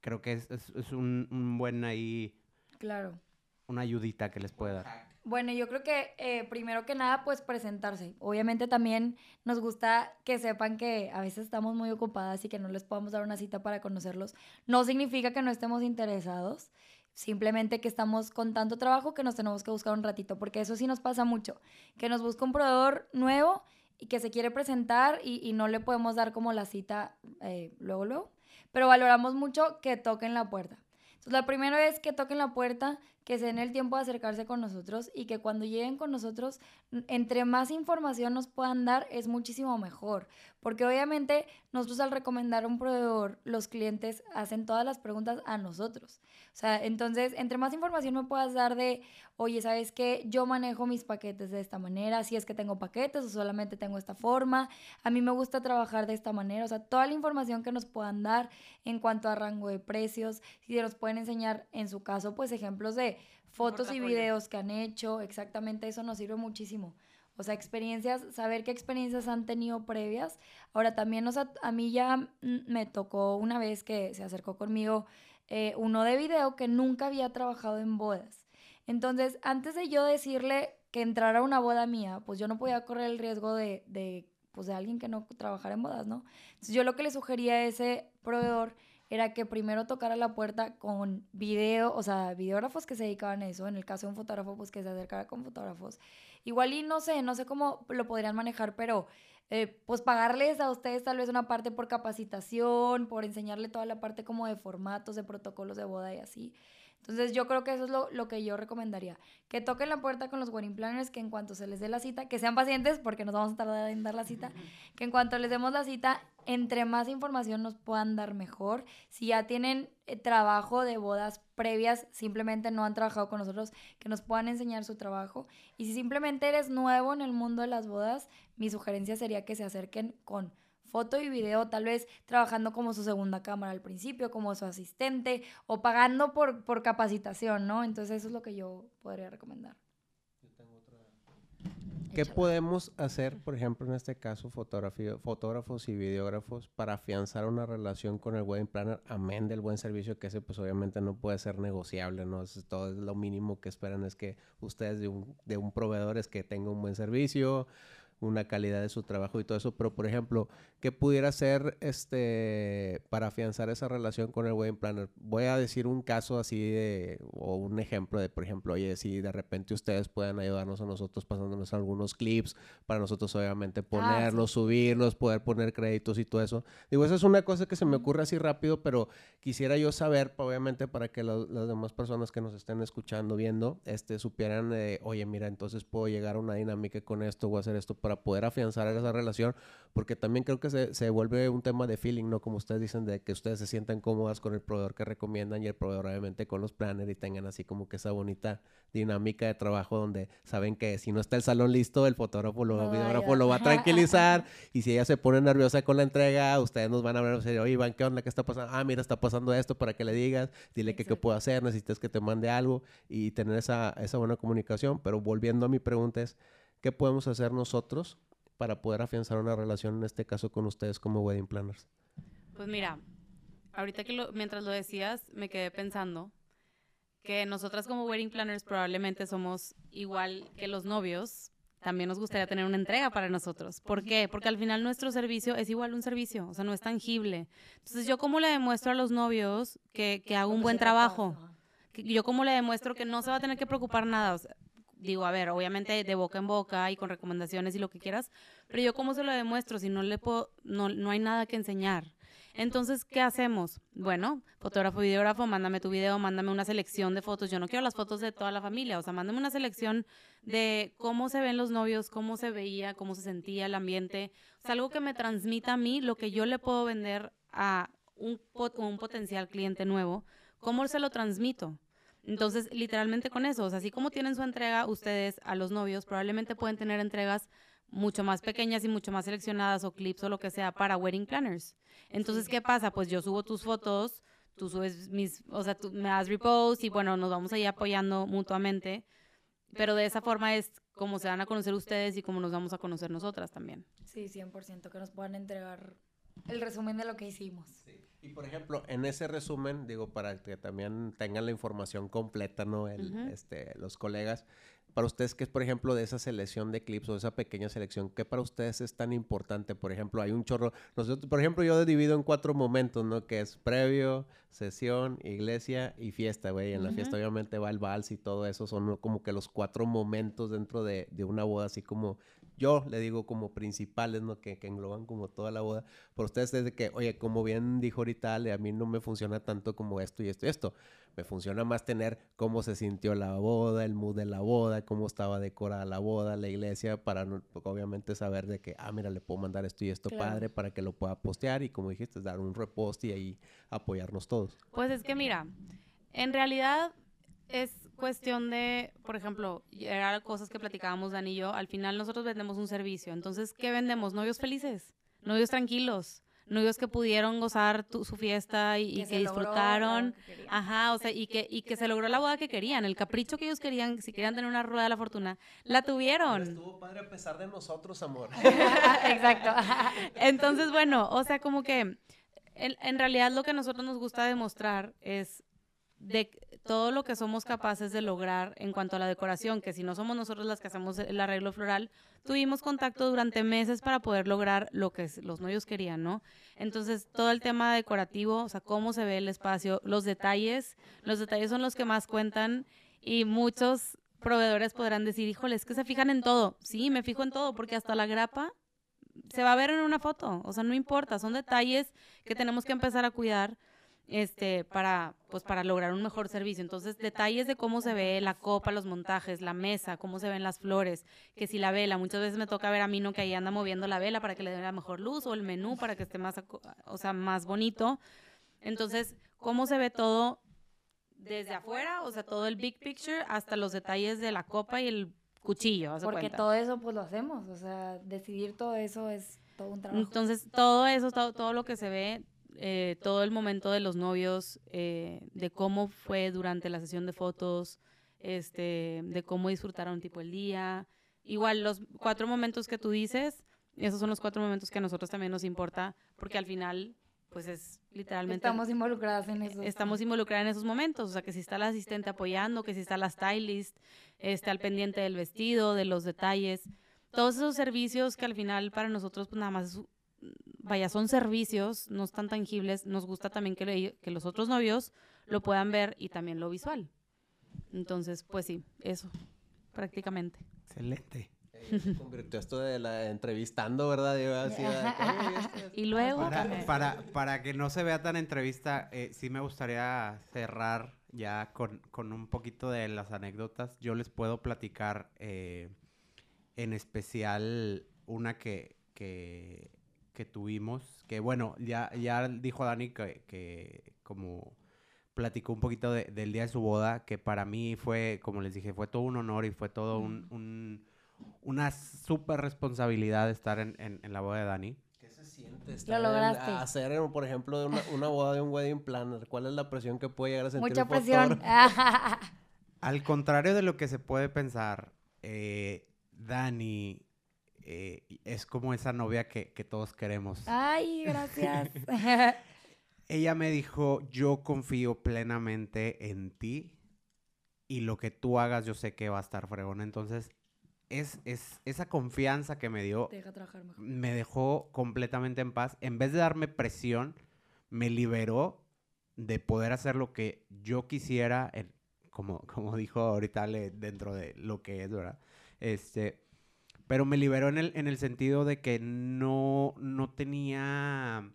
creo que es, es- es un, un buen ahí, Claro. una ayudita que les puede dar. Bueno, yo creo que eh, primero que nada, pues presentarse. Obviamente también nos gusta que sepan que a veces estamos muy ocupadas y que no les podamos dar una cita para conocerlos. No significa que no estemos interesados, simplemente que estamos con tanto trabajo que nos tenemos que buscar un ratito, porque eso sí nos pasa mucho, que nos busca un proveedor nuevo y que se quiere presentar y, no le podemos dar como la cita eh, luego, luego. Pero valoramos mucho que toquen la puerta. Entonces, la primera es que toquen la puerta, que se den el tiempo de acercarse con nosotros y que cuando lleguen con nosotros, entre más información nos puedan dar, es muchísimo mejor. Porque obviamente nosotros al recomendar un proveedor, los clientes hacen todas las preguntas a nosotros. O sea, entonces, entre más información me puedas dar de, oye, ¿sabes qué? Yo manejo mis paquetes de esta manera, si es que tengo paquetes o solamente tengo esta forma, a mí me gusta trabajar de esta manera, o sea, toda la información que nos puedan dar en cuanto a rango de precios, si nos pueden enseñar, en su caso, pues ejemplos de fotos y videos que han hecho, exactamente eso nos sirve muchísimo. O sea, experiencias, saber qué experiencias han tenido previas. Ahora también, o sea, a mí ya me tocó una vez que se acercó conmigo eh, uno de video que nunca había trabajado en bodas. Entonces, antes de yo decirle que entrara a una boda mía, pues yo no podía correr el riesgo de, de, pues de alguien que no trabajara en bodas, ¿no? Entonces, yo lo que le sugería a ese proveedor era que primero tocara la puerta con video, o sea, videógrafos que se dedicaban a eso, en el caso de un fotógrafo, pues que se acercara con fotógrafos. Igual y no sé, no sé cómo lo podrían manejar, pero eh, pues pagarles a ustedes tal vez una parte por capacitación, por enseñarle toda la parte como de formatos, de protocolos de boda y así. Entonces yo creo que eso es lo, lo que yo recomendaría. Que toquen la puerta con los wedding planners, que en cuanto se les dé la cita, que sean pacientes porque nos vamos a tardar en dar la cita, que en cuanto les demos la cita, entre más información nos puedan dar mejor. Si ya tienen eh, trabajo de bodas previas, simplemente no han trabajado con nosotros, que nos puedan enseñar su trabajo. Y si simplemente eres nuevo en el mundo de las bodas, mi sugerencia sería que se acerquen con foto y video, tal vez trabajando como su segunda cámara al principio, como su asistente o pagando por, por capacitación, ¿no? Entonces eso es lo que yo podría recomendar. ¿Qué Échala. podemos hacer, por ejemplo, en este caso, fotógrafos y videógrafos, para afianzar una relación con el wedding planner, amén del buen servicio, que ese pues obviamente no puede ser negociable, ¿no? Es, todo es lo mínimo que esperan es que ustedes de un, de un proveedor es que tenga un buen servicio, una calidad de su trabajo y todo eso, pero por ejemplo, ¿qué pudiera hacer este para afianzar esa relación con el wedding planner? Voy a decir un caso así de, o un ejemplo de, por ejemplo, oye, si de repente ustedes pueden ayudarnos a nosotros pasándonos algunos clips, para nosotros obviamente ponerlos, subirlos, poder poner créditos y todo eso. Digo, esa es una cosa que se me ocurre así rápido, pero quisiera yo saber, obviamente, para que lo- las demás personas que nos estén escuchando, viendo, este, supieran, eh, oye, mira, entonces puedo llegar a una dinámica con esto o hacer esto para para poder afianzar esa relación, porque también creo que se, se vuelve un tema de feeling, ¿no? Como ustedes dicen, de que ustedes se sientan cómodas con el proveedor que recomiendan y el proveedor obviamente con los planners y tengan así como que esa bonita dinámica de trabajo donde saben que si no está el salón listo, el fotógrafo, lo, No videógrafo lo va a (laughs) tranquilizar y si ella se pone nerviosa con la entrega, ustedes nos van a hablar, oye, Iván, ¿qué onda? ¿Qué está pasando? Ah, mira, está pasando esto para que le digas, dile que qué puedo hacer, necesitas que te mande algo y tener esa, esa buena comunicación. Pero volviendo a mi pregunta es, ¿qué podemos hacer nosotros para poder afianzar una relación, en este caso con ustedes como wedding planners? Pues mira, ahorita que lo, mientras lo decías, me quedé pensando que nosotras como wedding planners probablemente somos igual que los novios. También nos gustaría tener una entrega para nosotros. ¿Por qué? Porque al final nuestro servicio es igual un servicio, o sea, no es tangible. Entonces, ¿yo cómo le demuestro a los novios que, que hago un buen trabajo? yo como le demuestro que no se va a tener que preocupar nada. O sea, digo, a ver, obviamente de boca en boca y con recomendaciones y lo que quieras, pero yo cómo se lo demuestro si no le puedo, no, no hay nada que enseñar. Entonces, ¿qué hacemos? Bueno, fotógrafo, videógrafo, mándame tu video, mándame una selección de fotos. Yo no quiero las fotos de toda la familia, o sea, mándame una selección de cómo se ven los novios, cómo se veía, cómo se sentía el ambiente. O sea, algo que me transmita a mí lo que yo le puedo vender a un, pot- un potencial cliente nuevo, ¿cómo se lo transmito? Entonces, literalmente con eso, o sea, así como tienen su entrega ustedes a los novios, probablemente pueden tener entregas mucho más pequeñas y mucho más seleccionadas o clips o lo que sea para wedding planners. Entonces, ¿qué pasa? Pues yo subo tus fotos, tú subes mis, o sea, tú me das repost y bueno, nos vamos ahí apoyando mutuamente, pero de esa forma es como se van a conocer ustedes y como nos vamos a conocer nosotras también. Sí, 100%, que nos puedan entregar el resumen de lo que hicimos. Y por ejemplo, en ese resumen, digo, para que también tengan la información completa, ¿no? El, Ujú. este, los colegas, para ustedes, ¿qué es, por ejemplo, de esa selección de clips o esa pequeña selección? ¿Qué para ustedes es tan importante? Por ejemplo, hay un chorro. Nosotros, por ejemplo, yo divido en cuatro momentos, ¿no? Que es previo, sesión, iglesia y fiesta, güey. En la Ujú. fiesta, obviamente, va el vals y todo eso. Son como que los cuatro momentos dentro de, de una boda, así como yo le digo como principales, ¿no? Que, que engloban como toda la boda. Por ustedes desde que, oye, como bien dijo ahorita Ale, a mí no me funciona tanto como esto y esto y esto. Me funciona más tener cómo se sintió la boda, el mood de la boda, cómo estaba decorada la boda, la iglesia, para no- pues, obviamente saber de que, ah, mira, le puedo mandar esto y esto Claro. padre para que lo pueda postear y como dijiste, dar un repost y ahí apoyarnos todos. Pues es que mira, en realidad es cuestión de, por ejemplo, eran cosas que platicábamos Dan y yo, al final nosotros vendemos un servicio, entonces, ¿qué vendemos? Novios felices, novios tranquilos, novios que pudieron gozar tu- su fiesta y, y que, disfrutaron. que. Ajá, o sea, y que, y que se logró la boda que querían, el capricho que ellos querían, si querían tener una rueda de la fortuna, la tuvieron. Estuvo padre a pesar de nosotros, amor. (laughs) Exacto. Entonces, bueno, o sea, como que en, en realidad lo que a nosotros nos gusta demostrar es de todo lo que somos capaces de lograr en cuanto a la decoración, que si no somos nosotros las que hacemos el arreglo floral, tuvimos contacto durante meses para poder lograr lo que los novios querían, ¿no? Entonces, todo el tema decorativo, o sea, cómo se ve el espacio, los detalles, los detalles son los que más cuentan y muchos proveedores podrán decir, híjole, es que se fijan en todo. Sí, me fijo en todo, porque hasta la grapa se va a ver en una foto, o sea, no importa, son detalles que tenemos que empezar a cuidar este para pues para lograr un mejor servicio. Entonces, detalles de cómo se ve la copa, los montajes, la mesa, cómo se ven las flores, que si la vela, muchas veces me toca ver a mí no que ahí anda moviendo la vela para que le dé la mejor luz o el menú para que esté más o sea, más bonito. Entonces, cómo se ve todo desde afuera, o sea, todo el big picture hasta los detalles de la copa y el cuchillo, Porque cuenta. todo eso pues lo hacemos, o sea, decidir todo eso es todo un trabajo. Entonces, todo eso, todo, todo lo que se ve, eh, todo el momento de los novios, eh, de cómo fue durante la sesión de fotos, este, de cómo disfrutaron tipo el día. Igual, los cuatro momentos que tú dices, esos son los cuatro momentos que a nosotros también nos importa, porque al final, pues es literalmente... Estamos involucradas en eso. Estamos involucradas en esos momentos, o sea, que si está la asistente apoyando, que si está la stylist, este, al pendiente del vestido, de los detalles, todos esos servicios que al final para nosotros pues nada más, es- vaya, son servicios, no están tangibles, nos gusta también que, le- que los otros novios lo puedan ver y también lo visual. Entonces, pues sí, eso, prácticamente. Excelente. Eh, se convirtió esto de la entrevistando, ¿verdad? Yo así, de que, "Oye, este- Y luego, Para, para, para que no se vea tan entrevista, eh, sí me gustaría cerrar ya con, con un poquito de las anécdotas. Yo les puedo platicar eh, en especial una que, que, que tuvimos, que bueno, ya, ya dijo Dani que, que como platicó un poquito de- del día de su boda, que para mí fue, como les dije, fue todo un honor y fue todo un, un- una súper responsabilidad estar en, en- en la boda de Dani. ¿Qué se siente estar en- lograste. a hacer, por ejemplo, una, una boda de un wedding planner? ¿Cuál es la presión que puede llegar a sentir Mucha un presión. (laughs) (laughs) Al contrario de lo que se puede pensar, eh, Dani eh, es como esa novia que, que todos queremos. Ay, gracias. (laughs) Ella me dijo, yo confío plenamente en ti y lo que tú hagas yo sé que va a estar fregón. Entonces, es, es esa confianza que me dio Te deja trabajar mejor. me dejó completamente en paz. En vez de darme presión, me liberó de poder hacer lo que yo quisiera, como, como dijo ahorita dentro de lo que es, ¿verdad? Este, pero me liberó en el, en el sentido de que no, no tenía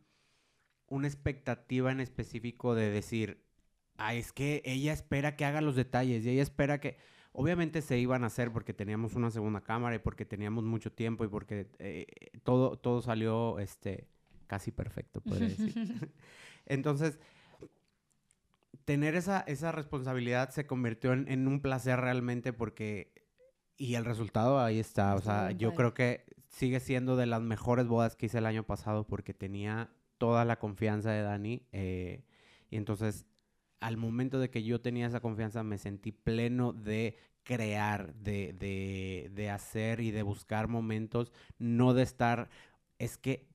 una expectativa en específico de decir, ah, es que ella espera que haga los detalles y ella espera que... Obviamente se iban a hacer porque teníamos una segunda cámara y porque teníamos mucho tiempo y porque eh, todo, todo salió este, casi perfecto, podría decir. (laughs) Entonces, tener esa, esa responsabilidad se convirtió en, en un placer realmente porque... Y el resultado ahí está. O sea, yo creo que sigue siendo de las mejores bodas que hice el año pasado porque tenía toda la confianza de Dani. eh, y entonces, al momento de que yo tenía esa confianza, me sentí pleno de crear, de, de, de hacer y de buscar momentos, no de estar, es que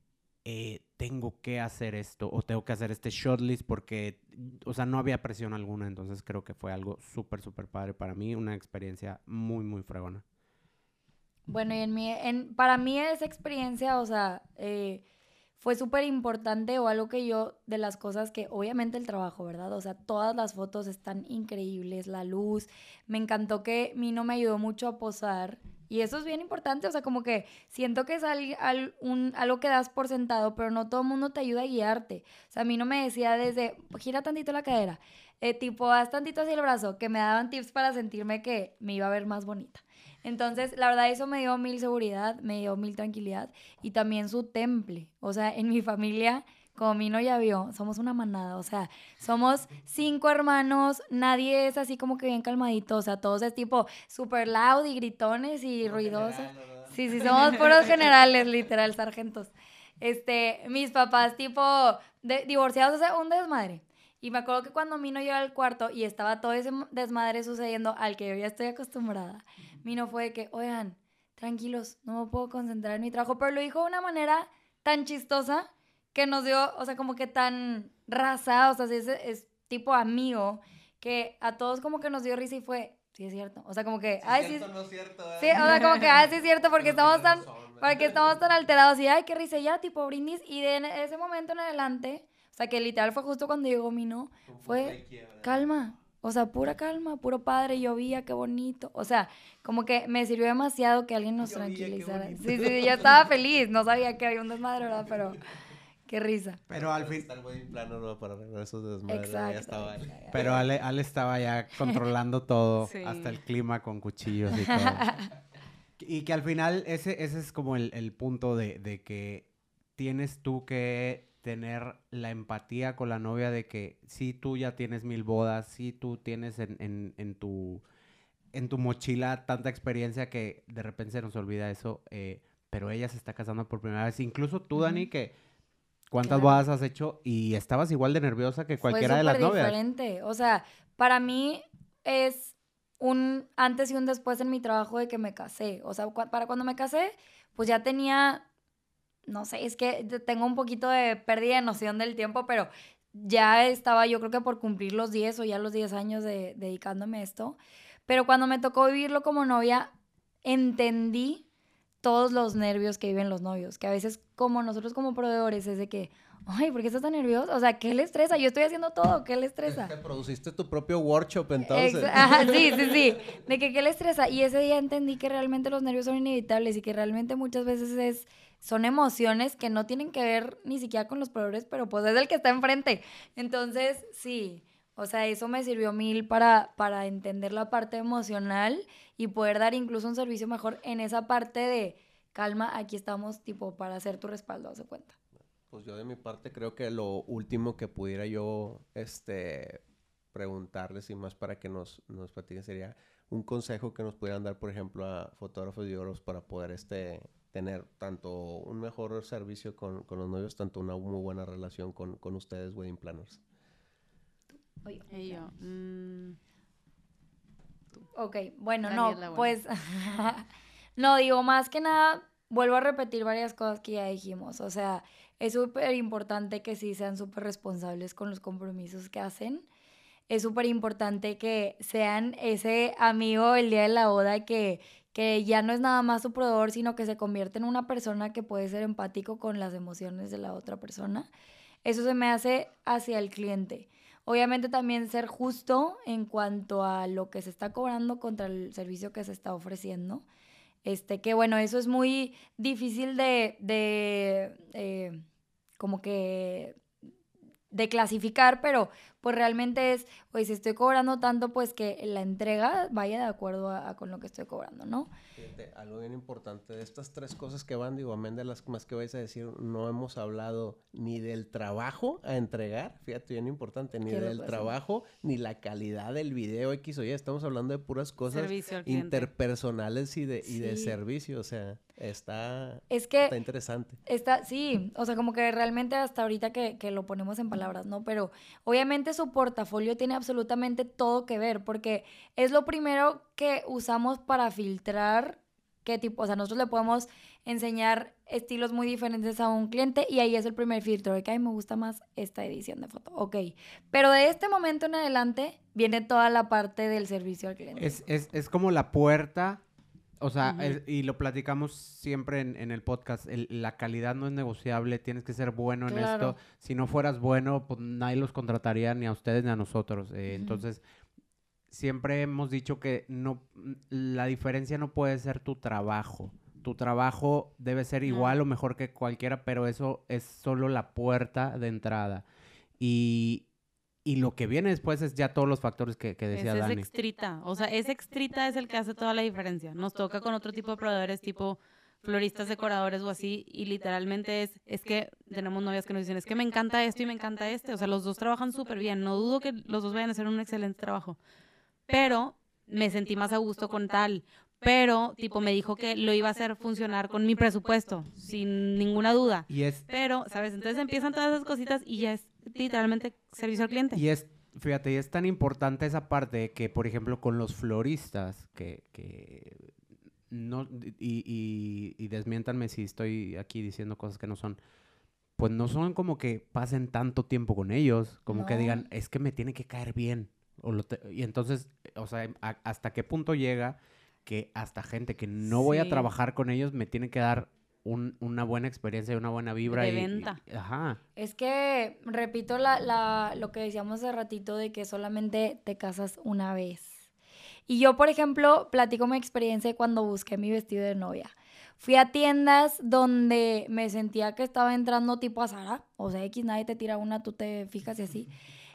eh, tengo que hacer esto o tengo que hacer este shortlist porque, o sea, no había presión alguna, entonces creo que fue algo súper, súper padre para mí, una experiencia muy, muy fregona. Bueno, y en mi, en, para mí esa experiencia, o sea, eh, fue súper importante o algo que yo, de las cosas que, obviamente el trabajo, ¿verdad? O sea, todas las fotos están increíbles, la luz, me encantó que Mino me ayudó mucho a posar. Y eso es bien importante, o sea, como que siento que es al- al- un- algo que das por sentado, pero no todo el mundo te ayuda a guiarte. O sea, a mí no me decía desde, gira tantito la cadera, eh, tipo, haz tantito así el brazo, que me daban tips para sentirme que me iba a ver más bonita. Entonces, la verdad, eso me dio mil seguridad, me dio mil tranquilidad y también su temple. O sea, en mi familia, como Mino ya vio, somos una manada. O sea, somos cinco hermanos, nadie es así como que bien calmadito. O sea, todos es tipo super loud y gritones y ruidosos. Sí, sí, somos puros generales, literal, sargentos. Este, mis papás, tipo, de- divorciados, o sea, un desmadre. Y me acuerdo que cuando Mino llegó al cuarto y estaba todo ese desmadre sucediendo al que yo ya estoy acostumbrada, Mino fue de que, oigan, tranquilos, no me puedo concentrar en mi trabajo, pero lo dijo de una manera tan chistosa que nos dio, o sea, como que tan raza, o sea, sí es, es tipo amigo, que a todos como que nos dio risa y fue, sí es cierto, o sea, como que, ay, sí, no es cierto, sí, o sea, como que, ay, sí es cierto, porque estamos tan, porque estamos tan alterados y, ay, qué risa, ya, tipo brindis, y de ese momento en adelante, o sea, que literal fue justo cuando llegó Mino, fue calma, o sea, pura calma, puro padre, llovía, qué bonito, o sea, como que me sirvió demasiado que alguien nos Llovía, qué tranquilizara. Sí, sí, yo estaba feliz, no sabía que había un desmadre, ¿verdad? Pero qué risa. Pero al fin, Está el wedding planner ¿no? para arreglar esos desmadres. Ya Exacto. estaba ahí. pero Ale, Ale estaba ya (laughs) controlando todo, Sí. hasta el clima con cuchillos y todo. (laughs) Y que al final ese, ese es como el, el punto de, de que tienes tú que tener la empatía con la novia de que si tú ya tienes mil bodas, si tú tienes en, en- en tu, en tu mochila tanta experiencia que de repente se nos olvida eso, eh, pero ella se está casando por primera vez. Incluso tú, Dani, que cuántas Claro. bodas has hecho y estabas igual de nerviosa que cualquiera Fue de las novias. diferente. O sea, para mí es un antes y un después en mi trabajo de que me casé. O sea, para cuando me casé, pues ya tenía, no sé, es que te- tengo un poquito de pérdida de noción del tiempo, pero ya estaba yo creo que por cumplir los 10 o ya los 10 años de dedicándome a esto. Pero cuando me tocó vivirlo como novia, entendí todos los nervios que viven los novios, que a veces como nosotros como proveedores es de que, ay, ¿por qué estás tan nervioso? O sea, ¿qué le estresa? Yo estoy haciendo todo, ¿qué le estresa? Te produciste tu propio workshop entonces. Ex- ajá, (laughs) sí, sí, sí. De que qué le estresa. Y ese día entendí que realmente los nervios son inevitables y que realmente muchas veces es, son emociones que no tienen que ver ni siquiera con los proveedores, pero pues es el que está enfrente. Entonces, sí. O sea, eso me sirvió mil para, para entender la parte emocional y poder dar incluso un servicio mejor en esa parte de calma, aquí estamos tipo para hacer tu respaldo, hace cuenta. Pues yo de mi parte creo que lo último que pudiera yo este, preguntarles y más para que nos, nos platiquen sería un consejo que nos pudieran dar, por ejemplo, a fotógrafos y videógrafos para poder este, tener tanto un mejor servicio con, con los novios, tanto una muy buena relación con, con ustedes, wedding planners. Oye, Y yo, mm, Ok, bueno, no, pues, (laughs) no, digo, más que nada, vuelvo a repetir varias cosas que ya dijimos, o sea, es súper importante que sí sean súper responsables con los compromisos que hacen, es súper importante que sean ese amigo el día de la boda que, que ya no es nada más su proveedor, sino que se convierte en una persona que puede ser empático con las emociones de la otra persona. Eso se me hace hacia el cliente. Obviamente también ser justo en cuanto a lo que se está cobrando contra el servicio que se está ofreciendo. Este, que bueno, eso es muy difícil de, de eh, como que de clasificar, pero pues realmente es, oye, si estoy cobrando tanto, pues que la entrega vaya de acuerdo a, a con lo que estoy cobrando, ¿no? Fíjate, algo bien importante de estas tres cosas que van, digo, amén de las más que vais a decir, no hemos hablado ni del trabajo a entregar, fíjate, bien importante, ni del trabajo, ni la calidad del video X o Y, estamos hablando de puras cosas interpersonales y de, y de servicio, o sea, está, Es que está interesante. Está, sí, o sea, como que realmente hasta ahorita que, que lo ponemos en palabras, ¿no? Pero obviamente su portafolio tiene absolutamente todo que ver, porque es lo primero que usamos para filtrar qué tipo, o sea, nosotros le podemos enseñar estilos muy diferentes a un cliente y ahí es el primer filtro de que, ay, me gusta más esta edición de foto, ok. Pero de este momento en adelante viene toda la parte del servicio al cliente. Es, es, es como la puerta, o sea, es- y lo platicamos siempre en, en el podcast, el- la calidad no es negociable, tienes que ser bueno en esto. Si no fueras bueno, pues nadie los contrataría ni a ustedes ni a nosotros. Eh. Entonces, siempre hemos dicho que no, la diferencia no puede ser tu trabajo. Tu trabajo debe ser igual o mejor que cualquiera, pero eso es solo la puerta de entrada. Y, y lo que viene después es ya todos los factores que, que decía Ese es Dani. extrita. O sea, ese extrita es el que hace toda la diferencia. Nos toca con otro tipo de proveedores, tipo floristas, decoradores o así, y literalmente es, es que tenemos novias que nos dicen, es que me encanta esto y me encanta este. O sea, los dos trabajan súper bien. No dudo que los dos vayan a hacer un excelente trabajo. Pero me sentí más a gusto con tal. Pero, tipo, me dijo que lo iba a hacer funcionar con mi presupuesto, sin ninguna duda. Y es Pero, ¿sabes? Entonces empiezan todas esas cositas y ya es literalmente servicio al cliente. Y es, fíjate, y es tan importante esa parte que, por ejemplo, con los floristas, que, que no, y, y, y desmiéntanme si estoy aquí diciendo cosas que no son, pues no son como que pasen tanto tiempo con ellos, como que digan, es que me tiene que caer bien. O lo te- y entonces, o sea, a- hasta qué punto llega que hasta gente que no voy a trabajar con ellos me tiene que dar un- una buena experiencia y una buena vibra. De y- y- venta. ajá. Es que, repito la, la- lo que decíamos hace ratito de que solamente te casas una vez. Y yo, por ejemplo, platico mi experiencia cuando busqué mi vestido de novia. Fui a tiendas donde me sentía que estaba entrando tipo a Zara, o sea, X, nadie te tira una, tú te fijas y así.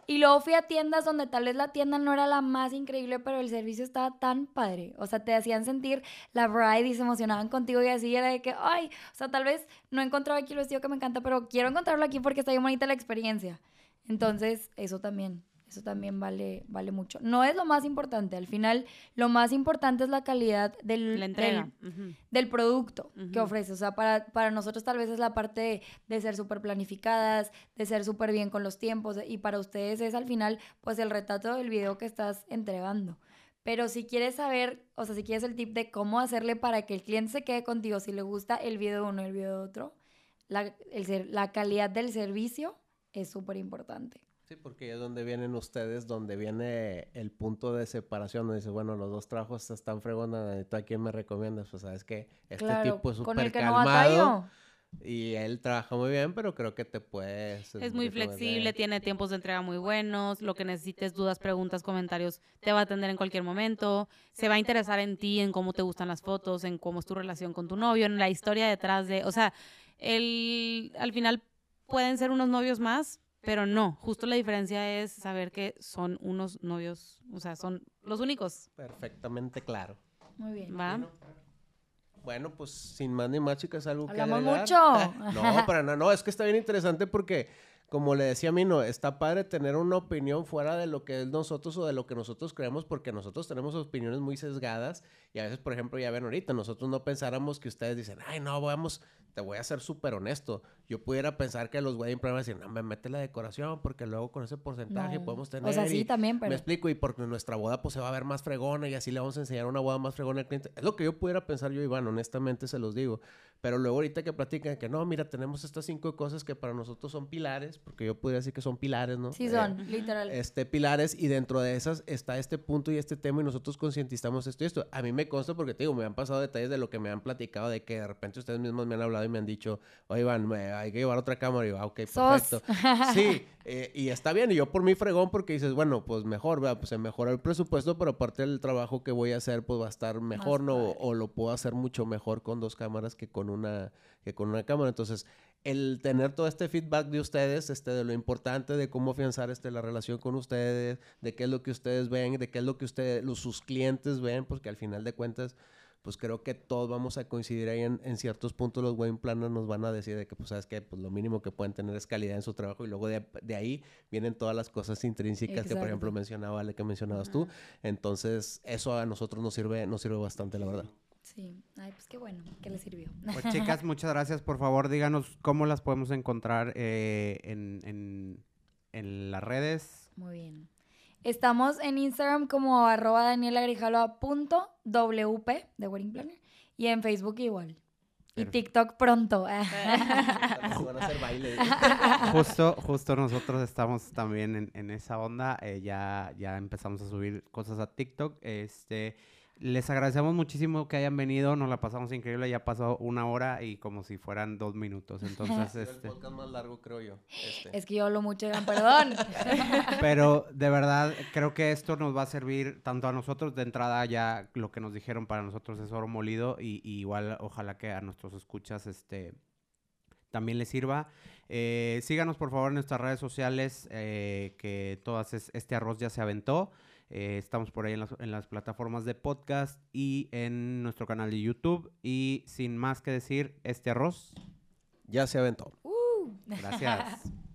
Y luego fui a tiendas donde tal vez la tienda no era la más increíble, pero el servicio estaba tan padre. O sea, te hacían sentir la bride y se emocionaban contigo y así era de que, ay, o sea, tal vez no he encontrado aquí el vestido que me encanta, pero quiero encontrarlo aquí porque está bien bonita la experiencia. Entonces, eso también, eso también vale, vale mucho. No es lo más importante, al final lo más importante es la calidad del, La entrega. del, Ujú. del producto que Ujú. ofrece. O sea, para, para nosotros tal vez es la parte de, de ser súper planificadas, de ser súper bien con los tiempos, y para ustedes es al final, pues, el retrato del video que estás entregando. Pero si quieres saber, o sea, si quieres el tip de cómo hacerle para que el cliente se quede contigo, si le gusta el video de uno y el video de otro, la, el la calidad del servicio es súper importante. Sí, porque es donde vienen ustedes, donde viene el punto de separación, donde dice, bueno, los dos trabajos están fregones, ¿tú a quién me recomiendas? Pues sabes que este claro, tipo es súper no calmado y él trabaja muy bien, pero creo que te puedes... Es muy flexible, tiene tiempos de entrega muy buenos, lo que necesites, dudas, preguntas, comentarios, te va a atender en cualquier momento, se va a interesar en ti, en cómo te gustan las fotos, en cómo es tu relación con tu novio, en la historia detrás de, o sea, el, al final pueden ser unos novios más, pero no, justo la diferencia es saber que son unos novios, o sea, son los únicos, Perfectamente claro. Muy bien. ¿va? Bueno, pues sin más ni más, chicas, algo que Hablamos agregar? mucho. (laughs) no, para nada, no, es que está bien interesante porque, como le decía a mí, no, está padre tener una opinión fuera de lo que es nosotros o de lo que nosotros creemos, porque nosotros tenemos opiniones muy sesgadas y a veces, por ejemplo, ya ven ahorita, nosotros no pensáramos que ustedes dicen, ay, no, vamos, te voy a ser súper honesto. Yo pudiera pensar que los wedding planners dicen, no, me mete la decoración porque luego con ese porcentaje No. podemos tener... O sea, y- sí, también, pero... me explico, y porque nuestra boda pues se va a ver más fregona y así le vamos a enseñar una boda más fregona al cliente. Es lo que yo pudiera pensar yo, Iván, honestamente se los digo. Pero luego ahorita que platican que no, mira, tenemos estas cinco cosas que para nosotros son pilares, porque yo pudiera decir que son pilares, ¿no? Sí Eh, son, literal. este, pilares y dentro de esas está este punto y este tema y nosotros concientizamos esto y esto. A mí me consta porque te digo, me han pasado detalles de lo que me han platicado, de que de repente ustedes mismos me han hablado y me han dicho, oye Iván, me- hay que llevar otra cámara y yo, ah, ok, Sos. perfecto. (laughs) Sí, eh, y está bien, y yo por mi fregón porque dices, bueno, pues mejor, ¿verdad? pues se mejora el presupuesto, pero aparte el trabajo que voy a hacer pues va a estar mejor, ¿no? O, o lo puedo hacer mucho mejor con dos cámaras que con una, que con una cámara. Entonces, el tener todo este feedback de ustedes, este, de lo importante de cómo afianzar este, la relación con ustedes, de qué es lo que ustedes ven, de qué es lo que ustedes, los, sus clientes ven, porque al final de cuentas, pues creo que todos vamos a coincidir ahí en, en ciertos puntos. Los wedding planners nos van a decir de que, pues, sabes que pues, lo mínimo que pueden tener es calidad en su trabajo y luego de, de ahí vienen todas las cosas intrínsecas que, por ejemplo, mencionaba Ale, que mencionabas tú. Entonces, eso a nosotros nos sirve, nos sirve bastante, la verdad. Sí. Ay, pues qué bueno, que le sirvió. Pues chicas, muchas gracias. Por favor, díganos cómo las podemos encontrar eh, en, en- en las redes. Muy bien. Estamos en Instagram como arroba danielagrijaloa.wp de Wedding Planner y en Facebook igual. Y. TikTok pronto. (laughs) Van a hacer baile. (laughs) Justo, justo nosotros estamos también en, en esa onda. eh, ya, ya empezamos a subir cosas a TikTok. Este, les agradecemos muchísimo que hayan venido. Nos la pasamos increíble. Ya pasó una hora y como si fueran dos minutos. Entonces, (laughs) el este, podcast más largo, creo yo. Este. es que yo hablo mucho, perdón. (laughs) pero de verdad creo que esto nos va a servir tanto a nosotros de entrada ya lo que nos dijeron para nosotros es oro molido y, y igual ojalá que a nuestros escuchas este también les sirva. Eh, síganos por favor en nuestras redes sociales, eh, que todas es- este arroz ya se aventó. Eh, estamos por ahí en las, en las plataformas de podcast y en nuestro canal de YouTube. Y sin más que decir, este arroz, Ya se aventó. Uh. gracias. (laughs)